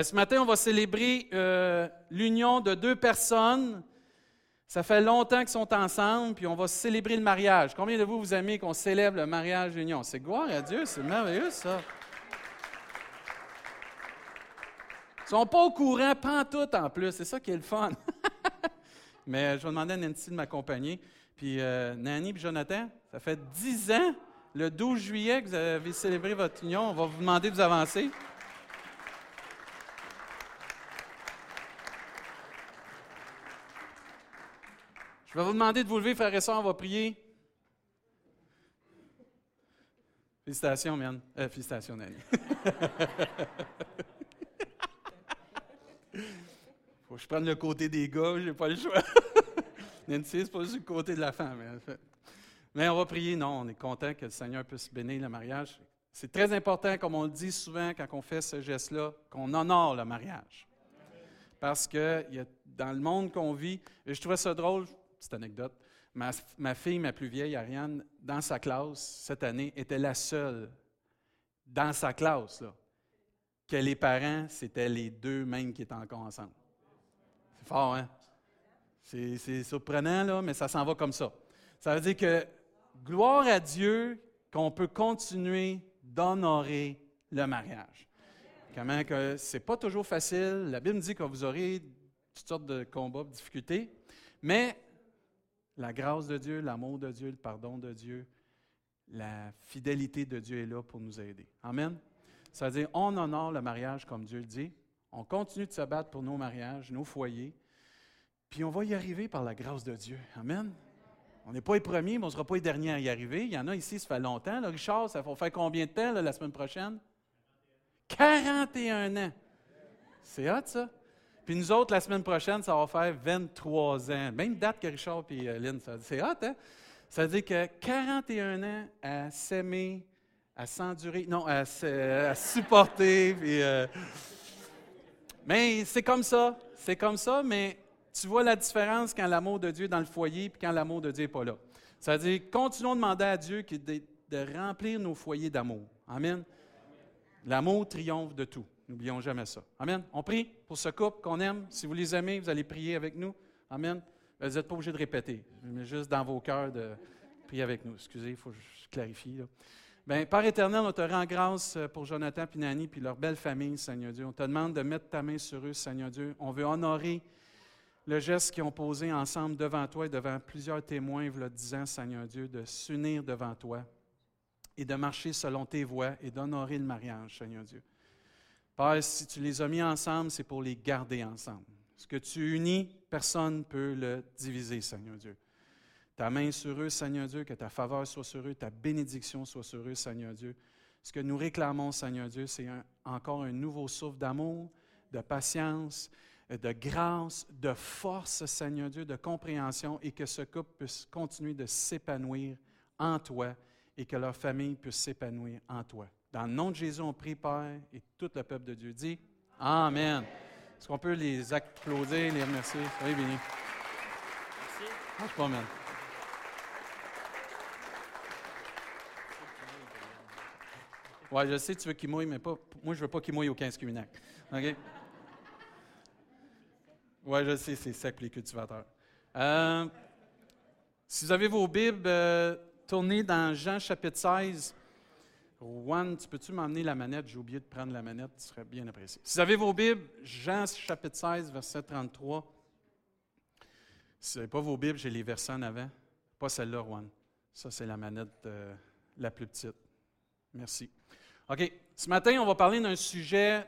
Ce matin, on va célébrer euh, l'union de deux personnes. Ça fait longtemps qu'ils sont ensemble, puis on va célébrer le mariage. Combien de vous, vous aimez qu'on célèbre le mariage l'union? C'est gloire à Dieu, c'est merveilleux ça. Ils sont pas au courant, tout en plus, c'est ça qui est le fun. Mais je vais demander à Nancy de m'accompagner. Puis euh, Nanny et Jonathan, ça fait dix ans, le 12 juillet, que vous avez célébré votre union. On va vous demander de vous avancer. Vais vous demander de vous lever, frères et sœurs, on va prier. Félicitations, man. Euh, félicitations, Nanny. Faut que je prenne le côté des gars, j'ai pas le choix. Nancy, c'est pas juste le côté de la femme. Mais on va prier. Non, on est content que le Seigneur puisse bénir le mariage. C'est très important, comme on le dit souvent quand on fait ce geste-là, qu'on honore le mariage. Parce que dans le monde qu'on vit, et je trouvais ça drôle, petite anecdote. Ma, fille, ma plus vieille, Ariane, dans sa classe, cette année, était la seule dans sa classe là, que les parents, c'était les deux mêmes qui étaient encore ensemble. C'est fort, hein? C'est surprenant, là, mais ça s'en va comme ça. Ça veut dire que gloire à Dieu qu'on peut continuer d'honorer le mariage. Comment que c'est pas toujours facile. La Bible dit que vous aurez toutes sortes de combats, de difficultés, mais la grâce de Dieu, l'amour de Dieu, le pardon de Dieu, la fidélité de Dieu est là pour nous aider. Amen. Ça veut dire, on honore le mariage comme Dieu le dit. On continue de se battre pour nos mariages, nos foyers. Puis on va y arriver par la grâce de Dieu. Amen. On n'est pas les premiers, mais on ne sera pas les derniers à y arriver. Il y en a ici, ça fait longtemps. Richard, ça va faire combien de temps la semaine prochaine? 41 ans. C'est hot, ça? Puis nous autres, la semaine prochaine, ça va faire 23 ans. Même date que Richard et euh, Lynn. C'est hot, hein? Ça veut dire que 41 ans à s'aimer, à s'endurer, non, à, supporter. Euh, mais c'est comme ça. C'est comme ça, mais tu vois la différence quand l'amour de Dieu est dans le foyer et quand l'amour de Dieu n'est pas là. Ça veut dire, continuons de demander à Dieu de, de remplir nos foyers d'amour. Amen. L'amour triomphe de tout. N'oublions jamais ça. Amen. On prie pour ce couple qu'on aime. Si vous les aimez, vous allez prier avec nous. Amen. Vous n'êtes pas obligé de répéter, mais juste dans vos cœurs de prier avec nous. Excusez, il faut que je clarifie. Bien, Père éternel, on te rend grâce pour Jonathan et Nani puis leur belle famille, Seigneur Dieu. On te demande de mettre ta main sur eux, Seigneur Dieu. On veut honorer le geste qu'ils ont posé ensemble devant toi et devant plusieurs témoins, vous le disant, Seigneur Dieu, de s'unir devant toi et de marcher selon tes voies et d'honorer le mariage, Seigneur Dieu. Père, si tu les as mis ensemble, c'est pour les garder ensemble. Ce que tu unis, personne ne peut le diviser, Seigneur Dieu. Ta main sur eux, Seigneur Dieu, que ta faveur soit sur eux, ta bénédiction soit sur eux, Seigneur Dieu. Ce que nous réclamons, Seigneur Dieu, c'est encore un nouveau souffle d'amour, de patience, de grâce, de force, Seigneur Dieu, de compréhension et que ce couple puisse continuer de s'épanouir en toi et que leur famille puisse s'épanouir en toi. Dans le nom de Jésus, on prie, Père, et tout le peuple de Dieu dit Amen. Est-ce qu'on peut les applaudir, les remercier? Soyez bénis. Merci. Mange pas, man. Oui, je sais, tu veux qu'il mouille, mais pas, moi, je ne veux pas qu'il mouille au 15 cuminac. OK? Oui, je sais, c'est sec les cultivateurs. Euh, si vous avez vos Bibles, euh, tournez dans Jean chapitre 16. Juan, tu peux-tu m'emmener la manette? J'ai oublié de prendre la manette, ce serait bien apprécié. Si vous avez vos Bibles, Jean chapitre 16, verset 33. Si vous n'avez pas vos Bibles, j'ai les versets en avant. Pas celle-là, Juan. Ça, c'est la manette euh, la plus petite. Merci. OK. Ce matin, on va parler d'un sujet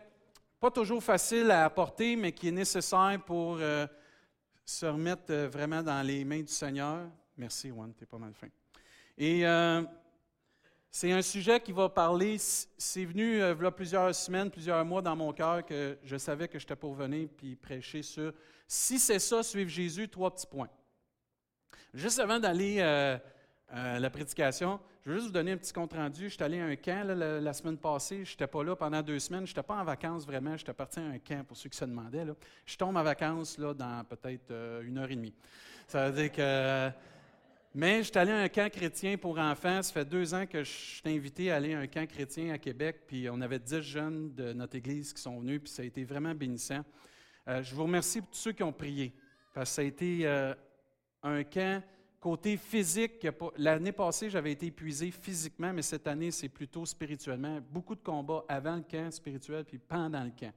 pas toujours facile à apporter, mais qui est nécessaire pour euh, se remettre euh, vraiment dans les mains du Seigneur. Merci, Juan, tu es pas mal fin. Et c'est un sujet qui va parler, c'est venu euh, plusieurs semaines, plusieurs mois dans mon cœur que je savais que j'étais pour venir puis prêcher sur si c'est ça, suivre Jésus, trois petits points. Juste avant d'aller euh, à la prédication, je veux juste vous donner un petit compte rendu. Je suis allé à un camp la, semaine passée. Je n'étais pas là pendant deux semaines. Je n'étais pas en vacances vraiment. J'étais parti à un camp pour ceux qui se demandaient. Je tombe en vacances là, dans peut-être euh, une heure et demie. Ça veut dire que Mais je suis allé à un camp chrétien pour enfants. Ça fait deux ans que je suis invité à aller à un camp chrétien à Québec. Puis on avait dix jeunes de notre église qui sont venus. Puis ça a été vraiment bénissant. Euh, je vous remercie pour tous ceux qui ont prié. Parce que ça a été euh, un camp côté physique. L'année passée, j'avais été épuisé physiquement, mais cette année, c'est plutôt spirituellement. Beaucoup de combats avant le camp spirituel puis pendant le camp.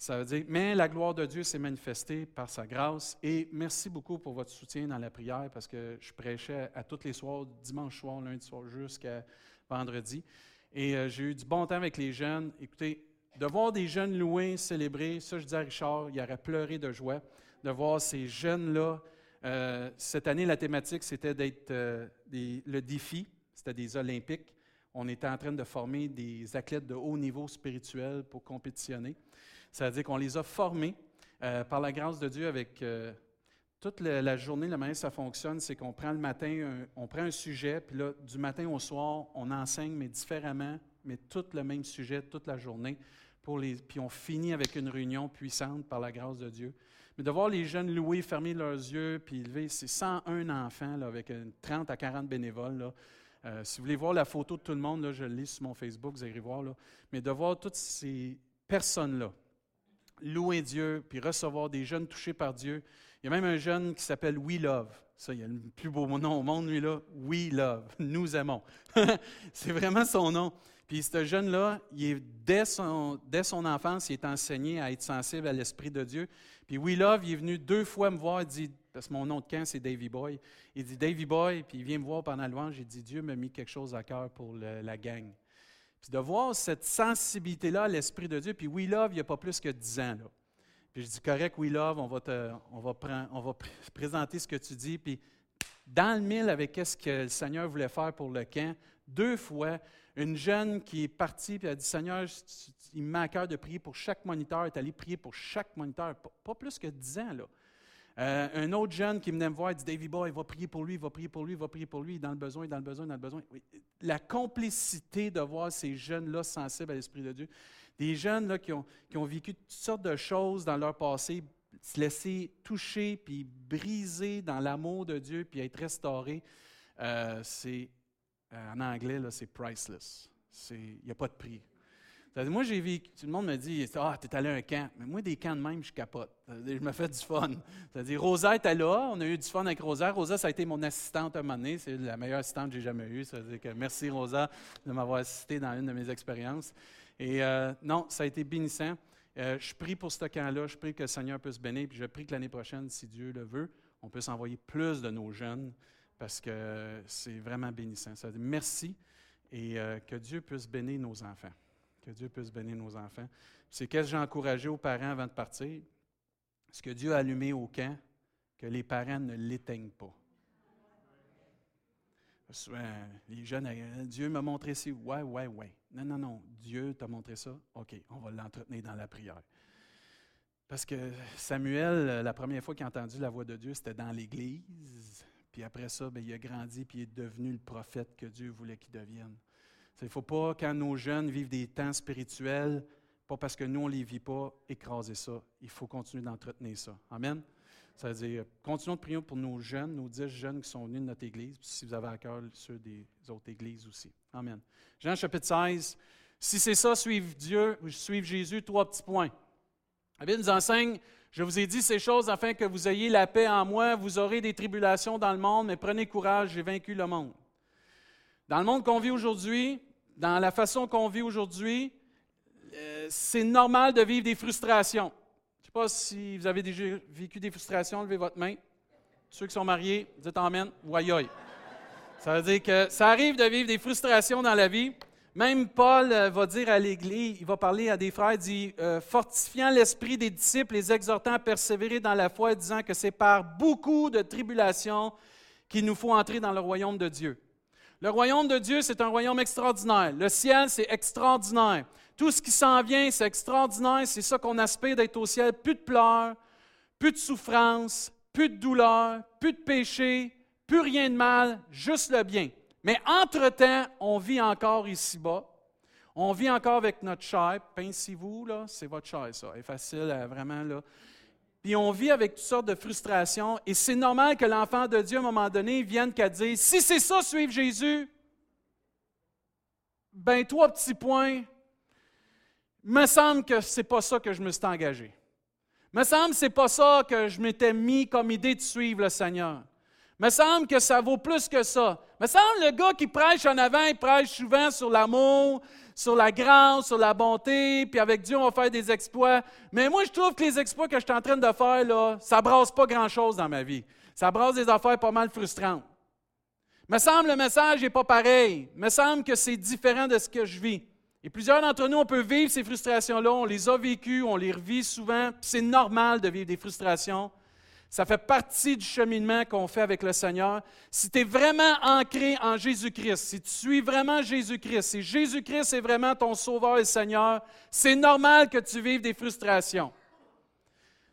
Ça veut dire, mais la gloire de Dieu s'est manifestée par sa grâce. Et merci beaucoup pour votre soutien dans la prière parce que je prêchais à tous les soirs, dimanche soir, lundi soir, jusqu'à vendredi. Et euh, j'ai eu du bon temps avec les jeunes. Écoutez, de voir des jeunes loués, célébrer, ça je dis à Richard, il aurait pleuré de joie de voir ces jeunes-là. Euh, cette année, la thématique, c'était d'être euh, le défi, c'était des Olympiques. On était en train de former des athlètes de haut niveau spirituel pour compétitionner. Ça veut dire qu'on les a formés euh, par la grâce de Dieu avec euh, toute la, journée. La manière que ça fonctionne, c'est qu'on prend le matin, on prend un sujet, puis là, du matin au soir, on enseigne, mais différemment, mais tout le même sujet toute la journée. Puis on finit avec une réunion puissante par la grâce de Dieu. Mais de voir les jeunes louer, fermer leurs yeux, puis lever, c'est 101 enfants là, avec 30 à 40 bénévoles. Là. Euh, si vous voulez voir la photo de tout le monde, là, je le lis sur mon Facebook, vous allez voir. Là. Mais de voir toutes ces personnes-là, louer Dieu, puis recevoir des jeunes touchés par Dieu. Il y a même un jeune qui s'appelle We Love. Ça, il y a le plus beau nom au monde, lui, là. We Love. Nous aimons. c'est vraiment son nom. Puis ce jeune-là, dès, son, dès son enfance, il est enseigné à être sensible à l'Esprit de Dieu. Puis We Love, il est venu deux fois me voir, il dit, parce que mon nom de camp, c'est Davy Boy. Il dit Davy Boy, puis il vient me voir pendant le louange, il dit Dieu m'a mis quelque chose à cœur pour la gang. Puis de voir cette sensibilité-là à l'Esprit de Dieu. Puis We Love, il n'y a pas plus que 10 ans. Là. Puis je dis, correct, We Love, on va, on va, prendre, on va présenter ce que tu dis. Puis dans le mille avec ce que le Seigneur voulait faire pour le camp, deux fois, une jeune qui est partie puis a dit Seigneur, il me met à cœur de prier pour chaque moniteur, est allé prier pour chaque moniteur, pas, pas plus que 10 ans. Là. Euh, un autre jeune qui venait me voir, il dit Davy Boy, il va prier pour lui, il va prier pour lui, il va prier pour lui, dans le besoin, dans le besoin, dans le besoin. La complicité de voir ces jeunes-là sensibles à l'Esprit de Dieu, des jeunes là, qui, ont, qui ont vécu toutes sortes de choses dans leur passé, se laisser toucher, puis briser dans l'amour de Dieu, puis être restaurés, euh, c'est, euh, en anglais, c'est priceless. Il n'y a pas de prix moi, j'ai vu, tout le monde me dit Ah, tu es allé à un camp. Mais moi, des camps de même, je capote. je me fais du fun. C'est-à-dire, Rosa était là, on a eu du fun avec Rosa. Rosa, ça a été mon assistante à un moment donné. C'est la meilleure assistante que j'ai jamais eue. C'est-à-dire que merci, Rosa, de m'avoir assisté dans une de mes expériences. Et euh, non, ça a été bénissant. Euh, je prie pour ce camp-là. Je prie que le Seigneur puisse bénir. Puis je prie que l'année prochaine, si Dieu le veut, on puisse envoyer plus de nos jeunes parce que c'est vraiment bénissant. Ça veut dire merci et euh, que Dieu puisse bénir nos enfants. Que Dieu puisse bénir nos enfants. C'est qu'est-ce que j'ai encouragé aux parents avant de partir? Ce que Dieu a allumé au camp, que les parents ne l'éteignent pas. les jeunes, euh, Dieu m'a montré ça. Ouais, ouais, ouais. Non, non, non. Dieu t'a montré ça. OK, on va l'entretenir dans la prière. Parce que Samuel, euh, la première fois qu'il a entendu la voix de Dieu, c'était dans l'Église. Puis après ça, bien, il a grandi, puis il est devenu le prophète que Dieu voulait qu'il devienne. Il ne faut pas, quand nos jeunes vivent des temps spirituels, pas parce que nous, on ne les vit pas, écraser ça. Il faut continuer d'entretenir ça. Amen? Ça veut dire, continuons de prier pour nos jeunes, nos dix jeunes qui sont venus de notre Église, si vous avez à cœur ceux des autres Églises aussi. Amen. Jean chapitre 16. Si c'est ça, suivre Dieu, suivre Jésus, trois petits points. La Bible nous enseigne, je vous ai dit ces choses afin que vous ayez la paix en moi, vous aurez des tribulations dans le monde, mais prenez courage, j'ai vaincu le monde. Dans le monde qu'on vit aujourd'hui, dans la façon qu'on vit aujourd'hui, euh, c'est normal de vivre des frustrations. Je ne sais pas si vous avez déjà vécu des frustrations, levez votre main. Ceux qui sont mariés, dites Amen ou aïe Ça veut dire que ça arrive de vivre des frustrations dans la vie. Même Paul euh, va dire à l'Église, il va parler à des frères, il dit euh, fortifiant l'esprit des disciples, les exhortant à persévérer dans la foi, disant que c'est par beaucoup de tribulations qu'il nous faut entrer dans le royaume de Dieu. Le royaume de Dieu, c'est un royaume extraordinaire. Le ciel, c'est extraordinaire. Tout ce qui s'en vient, c'est extraordinaire. C'est ça qu'on aspire d'être au ciel. Plus de pleurs, plus de souffrance, plus de douleur, plus de péché, plus rien de mal, juste le bien. Mais entre-temps, on vit encore ici-bas. On vit encore avec notre chair. Pincez-vous, là, c'est votre chair, ça. C'est facile, vraiment, là. Puis on vit avec toutes sortes de frustrations, et c'est normal que l'enfant de Dieu, à un moment donné, vienne qu'à dire, si c'est ça, suivre Jésus, ben trois petits points, me semble que c'est pas ça que je me suis engagé. Me semble que c'est pas ça que je m'étais mis comme idée de suivre le Seigneur. Me semble que ça vaut plus que ça. Me semble le gars qui prêche en avant, il prêche souvent sur l'amour, sur la grâce, sur la bonté, puis avec Dieu, on va faire des exploits. Mais moi, je trouve que les exploits que je suis en train de faire, là, ça brasse pas grand-chose dans ma vie. Ça brasse des affaires pas mal frustrantes. Me semble le message n'est pas pareil. Me semble que c'est différent de ce que je vis. Et plusieurs d'entre nous, on peut vivre ces frustrations-là, on les a vécues, on les revit souvent, c'est normal de vivre des frustrations. Ça fait partie du cheminement qu'on fait avec le Seigneur. Si tu es vraiment ancré en Jésus-Christ, si tu suis vraiment Jésus-Christ, si Jésus-Christ est vraiment ton Sauveur et Seigneur, c'est normal que tu vives des frustrations.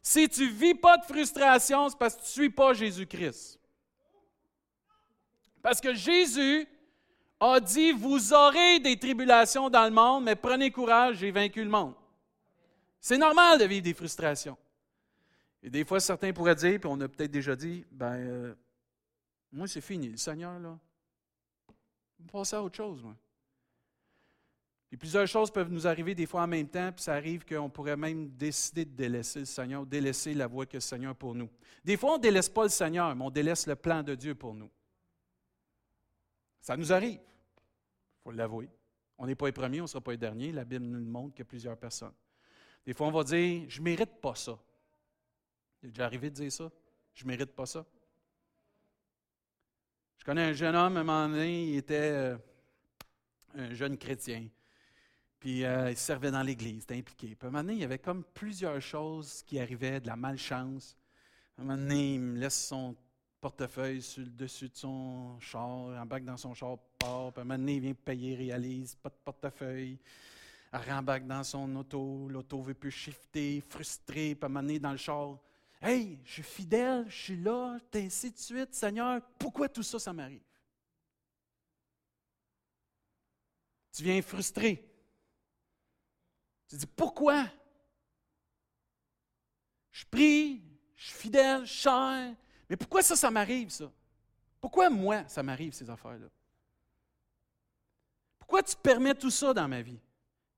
Si tu ne vis pas de frustration, c'est parce que tu ne suis pas Jésus-Christ. Parce que Jésus a dit, vous aurez des tribulations dans le monde, mais prenez courage, j'ai vaincu le monde. C'est normal de vivre des frustrations. Et des fois, certains pourraient dire, puis on a peut-être déjà dit, ben, euh, moi, c'est fini, le Seigneur, là. On passer à autre chose, moi. Et plusieurs choses peuvent nous arriver des fois en même temps, puis ça arrive qu'on pourrait même décider de délaisser le Seigneur, délaisser la voie que le Seigneur pour nous. Des fois, on ne délaisse pas le Seigneur, mais on délaisse le plan de Dieu pour nous. Ça nous arrive, il faut l'avouer. On n'est pas les premiers, on ne sera pas les derniers. La Bible nous montre qu'il y a plusieurs personnes. Des fois, on va dire, je ne mérite pas ça. Il est déjà arrivé de dire ça. Je ne mérite pas ça. Je connais un jeune homme, à un moment donné, il était euh, un jeune chrétien. Puis euh, il servait dans l'Église, il était impliqué. Puis à un moment donné, il y avait comme plusieurs choses qui arrivaient, de la malchance. À un moment donné, il me laisse son portefeuille sur le dessus de son char, embarque dans son char, part. Puis à un moment donné, il vient payer, réalise, pas de portefeuille. Il rembarque dans son auto, l'auto veut plus shifter, frustré. Puis à un moment donné, dans le char, Hey, je suis fidèle, je suis là, ainsi de suite, Seigneur, pourquoi tout ça, ça m'arrive? Tu viens frustré. Tu dis, pourquoi? Je prie, je suis fidèle, je cher, mais pourquoi ça, ça m'arrive, ça? Pourquoi moi, ça m'arrive, ces affaires-là? Pourquoi tu permets tout ça dans ma vie?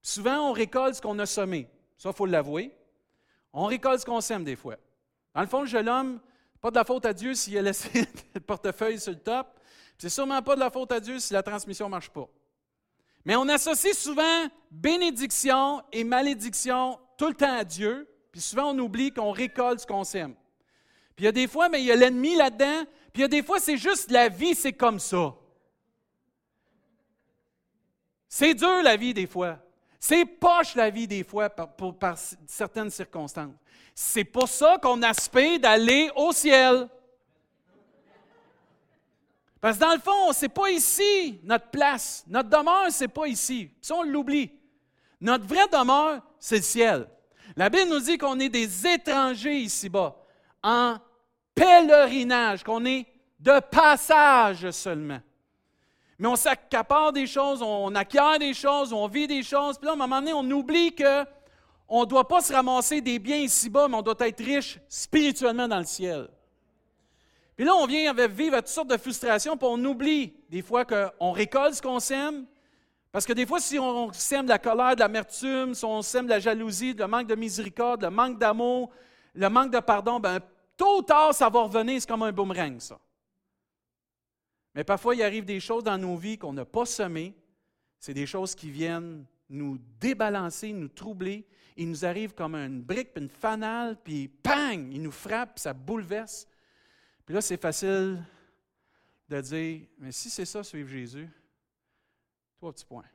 souvent, on récolte ce qu'on a semé. Ça, il faut l'avouer. On récolte ce qu'on sème des fois. Dans le fond, le jeune homme, pas de la faute à Dieu s'il a laissé le portefeuille sur le top. C'est sûrement pas de la faute à Dieu si la transmission ne marche pas. Mais on associe souvent bénédiction et malédiction tout le temps à Dieu, puis souvent on oublie qu'on récolte ce qu'on sème. Puis il y a des fois, mais il y a l'ennemi là-dedans, puis il y a des fois, c'est juste la vie, c'est comme ça. C'est dur la vie des fois. C'est poche la vie des fois par, par certaines circonstances. C'est pour ça qu'on aspire d'aller au ciel. Parce que dans le fond, ce n'est pas ici notre place. Notre demeure, ce n'est pas ici. Ça, on l'oublie. Notre vraie demeure, c'est le ciel. La Bible nous dit qu'on est des étrangers ici-bas, en pèlerinage, qu'on est de passage seulement. Mais on s'accapare des choses, on acquiert des choses, on vit des choses, puis là, à un moment donné, on oublie que on ne doit pas se ramasser des biens ici-bas, mais on doit être riche spirituellement dans le ciel. Puis là, on vient vivre toutes sortes de frustrations, puis on oublie des fois qu'on récolte ce qu'on sème. Parce que des fois, si on sème de la colère, de l'amertume, si on sème de la jalousie, le manque de miséricorde, le manque d'amour, le manque de pardon, ben, tôt ou tard, ça va revenir, c'est comme un boomerang, ça. Mais parfois, il arrive des choses dans nos vies qu'on n'a pas semées. C'est des choses qui viennent nous débalancer, nous troubler, il nous arrive comme une brique, puis une fanale, puis pang, il nous frappe, puis ça bouleverse. Puis là, c'est facile de dire, mais si c'est ça, suivre Jésus, trois petits points.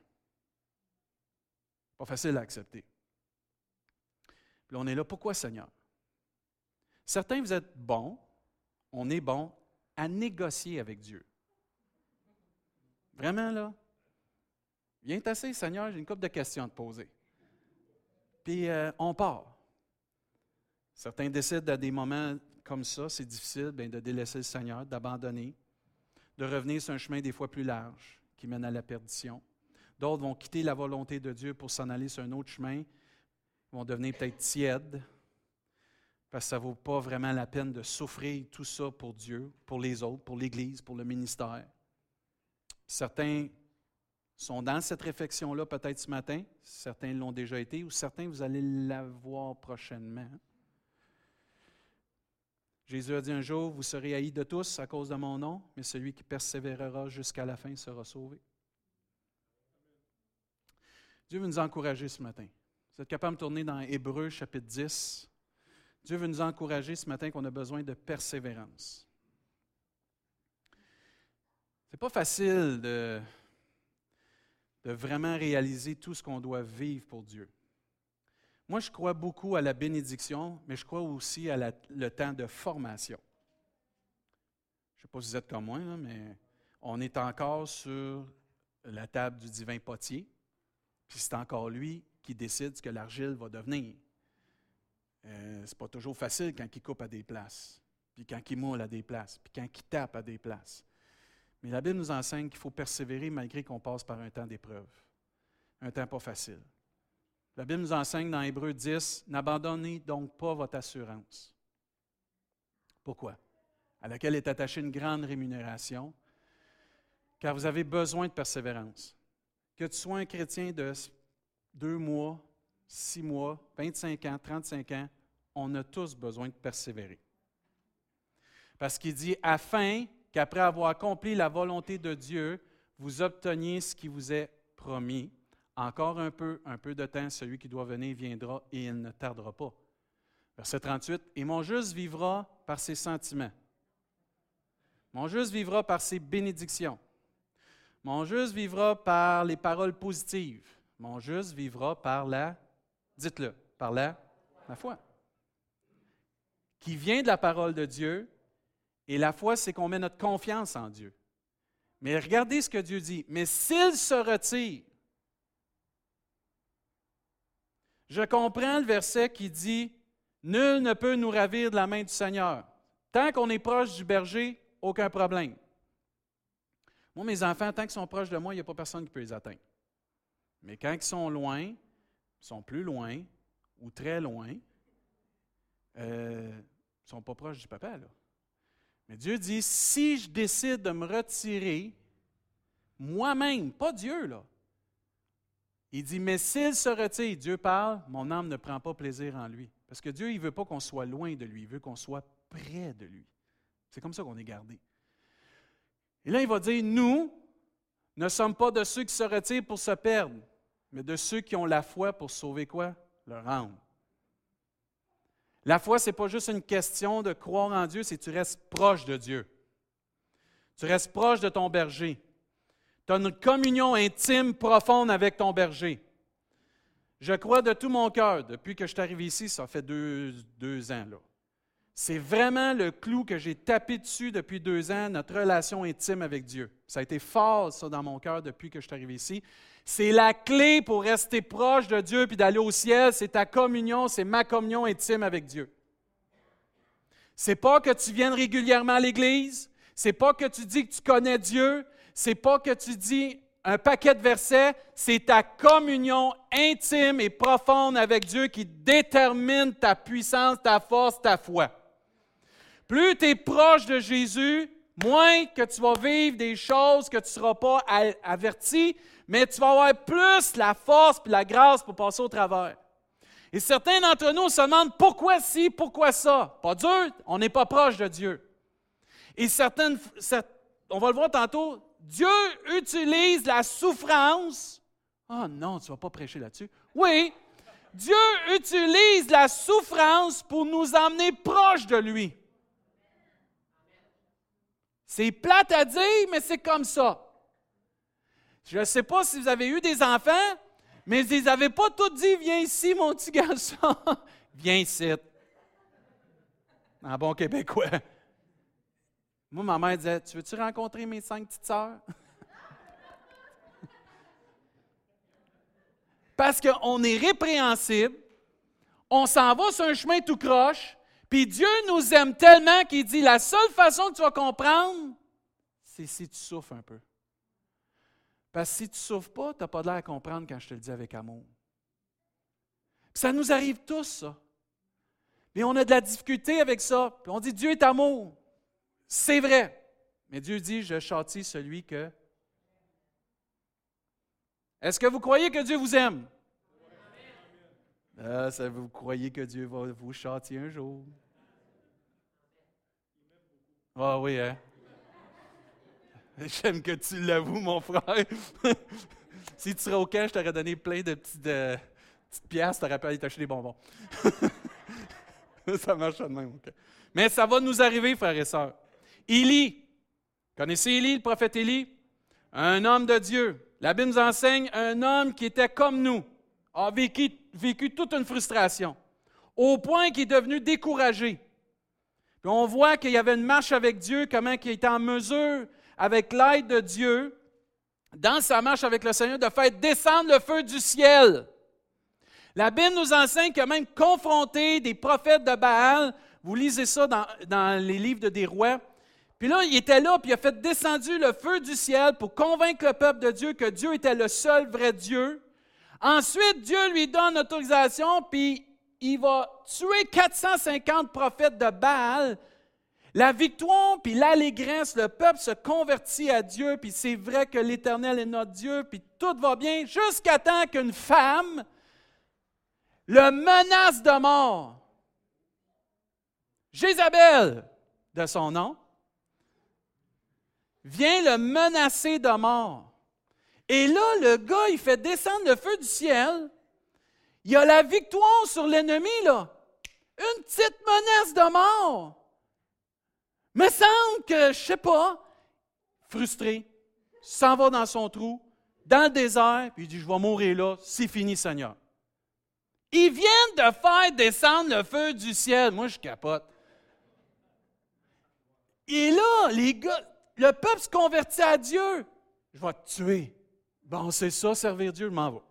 Pas facile à accepter. Puis là, on est là, pourquoi Seigneur? Certains, vous êtes bons, on est bons à négocier avec Dieu. Vraiment, là? Viens assez, Seigneur, j'ai une couple de questions à te poser. Puis euh, on part. Certains décident à des moments comme ça, c'est difficile, bien, de délaisser le Seigneur, d'abandonner, de revenir sur un chemin des fois plus large qui mène à la perdition. D'autres vont quitter la volonté de Dieu pour s'en aller sur un autre chemin, Ils vont devenir peut-être tièdes, parce que ça ne vaut pas vraiment la peine de souffrir tout ça pour Dieu, pour les autres, pour l'Église, pour le ministère. Certains sont dans cette réflexion-là peut-être ce matin, certains l'ont déjà été, ou certains, vous allez l'avoir prochainement. Jésus a dit un jour, vous serez haïs de tous à cause de mon nom, mais celui qui persévérera jusqu'à la fin sera sauvé. Dieu veut nous encourager ce matin. Vous êtes capable de tourner dans Hébreu chapitre 10. Dieu veut nous encourager ce matin qu'on a besoin de persévérance. Ce n'est pas facile de, de vraiment réaliser tout ce qu'on doit vivre pour Dieu. Moi, je crois beaucoup à la bénédiction, mais je crois aussi à le temps de formation. Je ne sais pas si vous êtes comme moi, mais on est encore sur la table du divin potier, puis c'est encore lui qui décide ce que l'argile va devenir. Euh, ce n'est pas toujours facile quand il coupe à des places, puis quand il moule à des places, puis quand il tape à des places. Mais la Bible nous enseigne qu'il faut persévérer malgré qu'on passe par un temps d'épreuve, un temps pas facile. La Bible nous enseigne dans Hébreu 10, n'abandonnez donc pas votre assurance. Pourquoi? À laquelle est attachée une grande rémunération, car vous avez besoin de persévérance. Que tu sois un chrétien de deux mois, six mois, 25 ans, 35 ans, on a tous besoin de persévérer. Parce qu'il dit, afin qu'après avoir accompli la volonté de Dieu, vous obteniez ce qui vous est promis. Encore un peu, un peu de temps, celui qui doit venir viendra et il ne tardera pas. Verset 38, Et mon juste vivra par ses sentiments. Mon juste vivra par ses bénédictions. Mon juste vivra par les paroles positives. Mon juste vivra par la, dites-le, par la, la foi. Qui vient de la parole de Dieu. Et la foi, c'est qu'on met notre confiance en Dieu. Mais regardez ce que Dieu dit. Mais s'il se retire, Je comprends le verset qui dit Nul ne peut nous ravir de la main du Seigneur. Tant qu'on est proche du berger, aucun problème. Moi, mes enfants, tant qu'ils sont proches de moi, il n'y a pas personne qui peut les atteindre. Mais quand ils sont loin, sont plus loin ou très loin, euh, ils ne sont pas proches du papa. Là. Mais Dieu dit, si je décide de me retirer, moi-même, pas Dieu, là, il dit, mais s'il se retire, Dieu parle, mon âme ne prend pas plaisir en lui. Parce que Dieu, il ne veut pas qu'on soit loin de lui, il veut qu'on soit près de lui. C'est comme ça qu'on est gardé. Et là, il va dire, nous ne sommes pas de ceux qui se retirent pour se perdre, mais de ceux qui ont la foi pour sauver quoi? Leur âme. La foi, ce n'est pas juste une question de croire en Dieu, c'est que tu restes proche de Dieu. Tu restes proche de ton berger. Tu as une communion intime, profonde avec ton berger. Je crois de tout mon cœur, depuis que je suis arrivé ici, ça fait deux, ans. Là. C'est vraiment le clou que j'ai tapé dessus depuis deux ans, notre relation intime avec Dieu. Ça a été fort, ça, dans mon cœur depuis que je suis arrivé ici. C'est la clé pour rester proche de Dieu puis d'aller au ciel. C'est ta communion, c'est ma communion intime avec Dieu. C'est pas que tu viennes régulièrement à l'Église. C'est pas que tu dis que tu connais Dieu c'est pas que tu dis un paquet de versets, c'est ta communion intime et profonde avec Dieu qui détermine ta puissance, ta force, ta foi. Plus tu es proche de Jésus, moins que tu vas vivre des choses que tu ne seras pas averti, mais tu vas avoir plus la force et la grâce pour passer au travers. Et certains d'entre nous se demandent pourquoi ci, pourquoi ça? Pas dur, on n'est pas proche de Dieu. Et certaines, on va le voir tantôt, Dieu utilise la souffrance. Ah non, tu ne vas pas prêcher là-dessus. Oui, Dieu utilise la souffrance pour nous emmener proche de lui. C'est plate à dire, mais c'est comme ça. Je ne sais pas si vous avez eu des enfants, mais ils n'avaient pas tout dit Viens ici, mon petit garçon. Viens ici. En bon québécois. Moi, ma mère disait Tu veux-tu rencontrer mes cinq petites sœurs? Parce qu'on est répréhensible, on s'en va sur un chemin tout croche, puis Dieu nous aime tellement qu'il dit La seule façon que tu vas comprendre, c'est si tu souffres un peu. Parce que si tu ne souffres pas, tu n'as pas l'air à comprendre quand je te le dis avec amour. ça nous arrive tous, ça. Puis on a de la difficulté avec ça. Puis on dit Dieu est amour. C'est vrai. Mais Dieu dit Je châtie celui que. Est-ce que vous croyez que Dieu vous aime? Ah, ça, vous croyez que Dieu va vous châtier un jour? Ah oui, hein? J'aime que tu l'avoues, mon frère. si tu serais au camp, je t'aurais donné plein de petites, petites pièces, tu aurais pu aller t'acheter des bonbons. ça marche de même. Mais ça va nous arriver, frères et sœurs. Élie, connaissez Élie, le prophète Élie? Un homme de Dieu. La Bible nous enseigne un homme qui était comme nous, a vécu, toute une frustration, au point qu'il est devenu découragé. Puis on voit qu'il y avait une marche avec Dieu, comment il était en mesure, avec l'aide de Dieu, dans sa marche avec le Seigneur, de faire descendre le feu du ciel. La Bible nous enseigne que même confronter des prophètes de Baal, vous lisez ça dans, dans les livres des rois, puis là, il était là, puis il a fait descendre le feu du ciel pour convaincre le peuple de Dieu que Dieu était le seul vrai Dieu. Ensuite, Dieu lui donne l'autorisation, puis il va tuer 450 prophètes de Baal. La victoire, puis l'allégresse, le peuple se convertit à Dieu, puis c'est vrai que l'Éternel est notre Dieu, puis tout va bien, jusqu'à temps qu'une femme le menace de mort. Jézabel, de son nom, vient le menacer de mort. Et là, le gars, il fait descendre le feu du ciel. Il a la victoire sur l'ennemi, là. Une petite menace de mort. Me semble que, je sais pas, frustré, s'en va dans son trou, dans le désert, puis il dit, je vais mourir là, c'est fini, Seigneur. Ils viennent de faire descendre le feu du ciel. Moi, je capote. Et là, les gars, le peuple se convertit à Dieu. Je vais te tuer. Bon, c'est ça, servir Dieu, je m'en vais.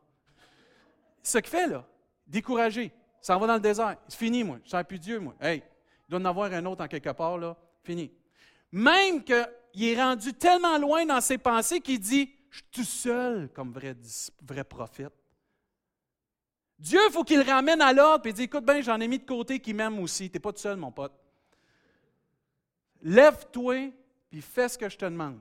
Ce qu'il fait, là, découragé, s'en va dans le désert. C'est fini, moi. Je ne sers plus Dieu, moi. Hey, il doit en avoir un autre en quelque part, là. Fini. Même qu'il est rendu tellement loin dans ses pensées qu'il dit Je suis tout seul comme vrai, vrai prophète. Dieu, il faut qu'il le ramène à l'ordre et dit Écoute bien, j'en ai mis de côté qui m'aime aussi. Tu n'es pas tout seul, mon pote. Lève-toi puis fais ce que je te demande.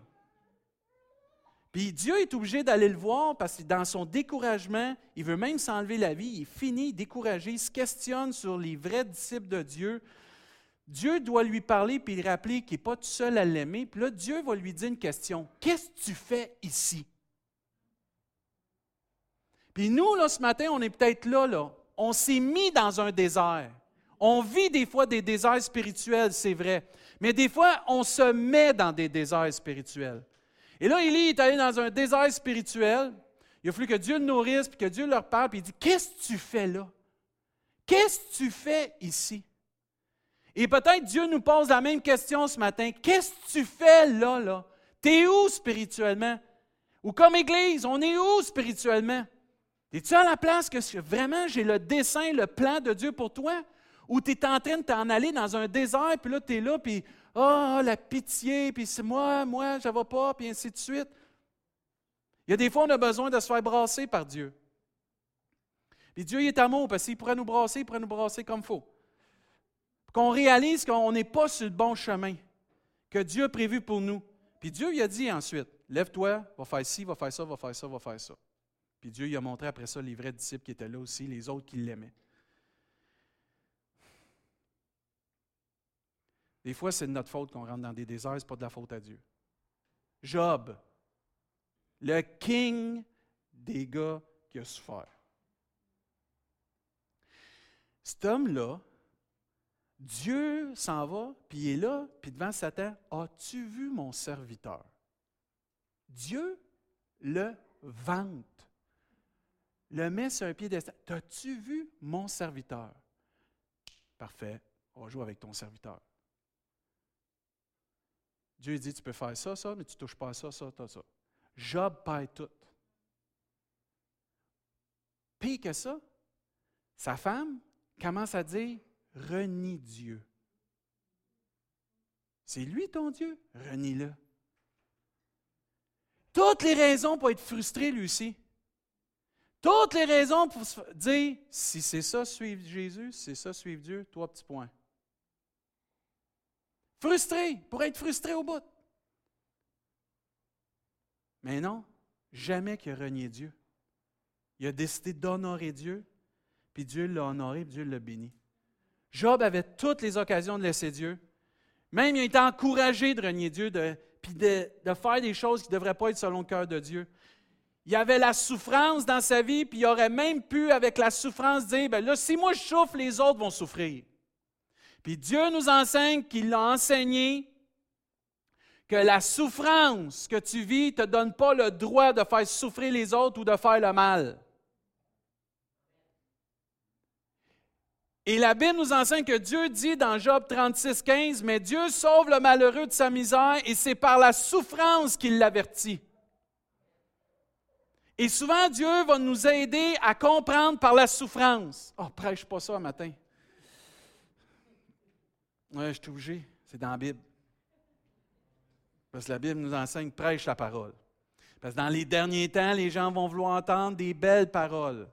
Puis Dieu est obligé d'aller le voir parce que dans son découragement, il veut même s'enlever la vie. Il est fini, découragé, il se questionne sur les vrais disciples de Dieu. Dieu doit lui parler puis lui rappeler qu'il n'est pas tout seul à l'aimer. Puis là, Dieu va lui dire une question Qu'est-ce que tu fais ici? Puis nous, là, ce matin, on est peut-être là, là. On s'est mis dans un désert. On vit des fois des déserts spirituels, c'est vrai. Mais des fois, on se met dans des déserts spirituels. Et là, Élie est allé dans un désert spirituel. Il a fallu que Dieu le nourrisse, puis que Dieu leur parle, puis il dit Qu'est-ce que tu fais là? Qu'est-ce que tu fais ici? Et peut-être Dieu nous pose la même question ce matin. Qu'est-ce que tu fais là, là? T'es où spirituellement? Ou comme Église, on est où spirituellement? Es-tu à la place que vraiment j'ai le dessein, le plan de Dieu pour toi? Ou tu es en train de t'en aller dans un désert, puis là, tu es là, puis ah, la pitié, puis c'est moi, moi, je ne vais pas, puis ainsi de suite. Il y a des fois, on a besoin de se faire brasser par Dieu. Puis Dieu il est amour, parce qu'il pourrait nous brasser, il pourrait nous brasser comme faut. Qu'on réalise qu'on n'est pas sur le bon chemin que Dieu a prévu pour nous. Puis Dieu il a dit ensuite, lève-toi, va faire ci, va faire ça, va faire ça, va faire ça. Puis Dieu il a montré après ça les vrais disciples qui étaient là aussi, les autres qui l'aimaient. Des fois, c'est de notre faute qu'on rentre dans des déserts, ce n'est pas de la faute à Dieu. Job, le king des gars qui a souffert. Cet homme-là, Dieu s'en va, puis il est là, puis devant Satan, as-tu vu mon serviteur? Dieu le vante, le met sur un pied d'estal. As-tu vu mon serviteur? Parfait, on va jouer avec ton serviteur. Dieu dit, tu peux faire ça, ça, mais tu ne touches pas à ça, ça, ça, ça. Job paye tout. Pire que ça, sa femme commence à dire, renie Dieu. C'est lui ton Dieu, renie-le. Toutes les raisons pour être frustré, lui aussi. Toutes les raisons pour dire si c'est ça, suivre Jésus, si c'est ça, suivre Dieu, trois petits points. Frustré, pour être frustré au bout. Mais non, jamais qu'il a renié Dieu. Il a décidé d'honorer Dieu, puis Dieu l'a honoré, puis Dieu l'a béni. Job avait toutes les occasions de laisser Dieu. Même il a été encouragé de renier Dieu, de, puis de, faire des choses qui ne devraient pas être selon le cœur de Dieu. Il avait la souffrance dans sa vie, puis il aurait même pu, avec la souffrance, dire, ben là, si moi je souffre, les autres vont souffrir. Puis Dieu nous enseigne qu'il l'a enseigné que la souffrance que tu vis ne te donne pas le droit de faire souffrir les autres ou de faire le mal. Et la Bible nous enseigne que Dieu dit dans Job 36, 15, Mais Dieu sauve le malheureux de sa misère et c'est par la souffrance qu'il l'avertit. Et souvent, Dieu va nous aider à comprendre par la souffrance. Oh, prêche pas ça matin. Oui, je suis obligé. C'est dans la Bible. Parce que la Bible nous enseigne prêche la parole. Parce que dans les derniers temps, les gens vont vouloir entendre des belles paroles.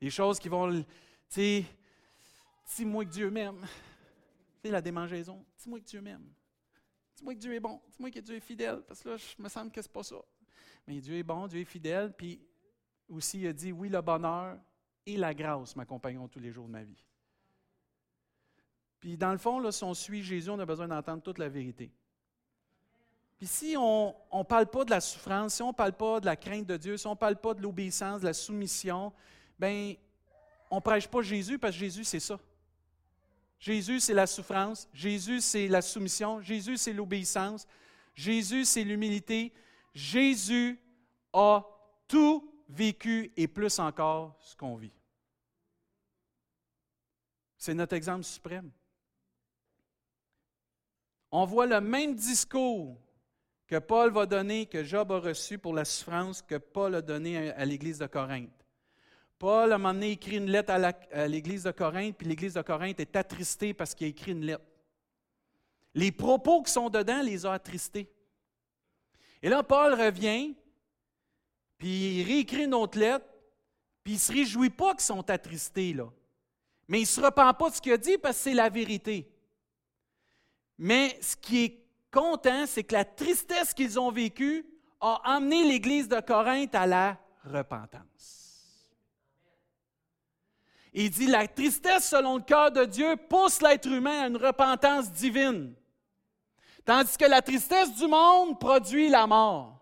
Des choses qui vont, tu sais, dis-moi que Dieu m'aime. Tu sais, la démangeaison. Dis-moi que Dieu m'aime. Dis-moi que Dieu est bon. Dis-moi que Dieu est fidèle. Parce que là, je me semble que ce n'est pas ça. Mais Dieu est bon, Dieu est fidèle. Puis aussi, il a dit oui, le bonheur et la grâce m'accompagneront tous les jours de ma vie. Puis dans le fond, là, si on suit Jésus, on a besoin d'entendre toute la vérité. Puis si on ne parle pas de la souffrance, si on ne parle pas de la crainte de Dieu, si on ne parle pas de l'obéissance, de la soumission, bien, on ne prêche pas Jésus parce que Jésus, c'est ça. Jésus, c'est la souffrance. Jésus, c'est la soumission. Jésus, c'est l'obéissance. Jésus, c'est l'humilité. Jésus a tout vécu et plus encore ce qu'on vit. C'est notre exemple suprême. On voit le même discours que Paul va donner, que Job a reçu pour la souffrance, que Paul a donné à l'Église de Corinthe. Paul, à un moment donné, écrit une lettre à l'Église de Corinthe, puis l'Église de Corinthe est attristée parce qu'il a écrit une lettre. Les propos qui sont dedans les a attristés. Et là, Paul revient, puis il réécrit une autre lettre, puis il ne se réjouit pas qu'ils sont attristés, là. Mais il ne se repent pas de ce qu'il a dit parce que c'est la vérité. Mais ce qui est content, c'est que la tristesse qu'ils ont vécue a amené l'Église de Corinthe à la repentance. Il dit, la tristesse selon le cœur de Dieu pousse l'être humain à une repentance divine. Tandis que la tristesse du monde produit la mort.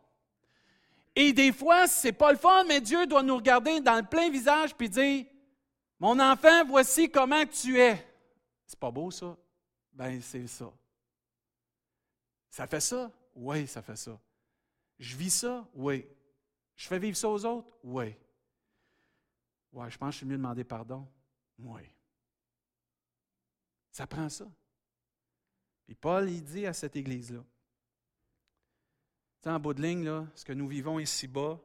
Et des fois, c'est pas le fun, mais Dieu doit nous regarder dans le plein visage puis dire Mon enfant, voici comment tu es. C'est pas beau, ça? Ben, c'est ça. Ça fait ça? Oui, ça fait ça. Je vis ça? Oui. Je fais vivre ça aux autres? Oui. Oui, je pense que je suis mieux demander pardon? Oui. Ça prend ça. Puis Paul, il dit à cette église-là, en bout de ligne, là, ce que nous vivons ici-bas,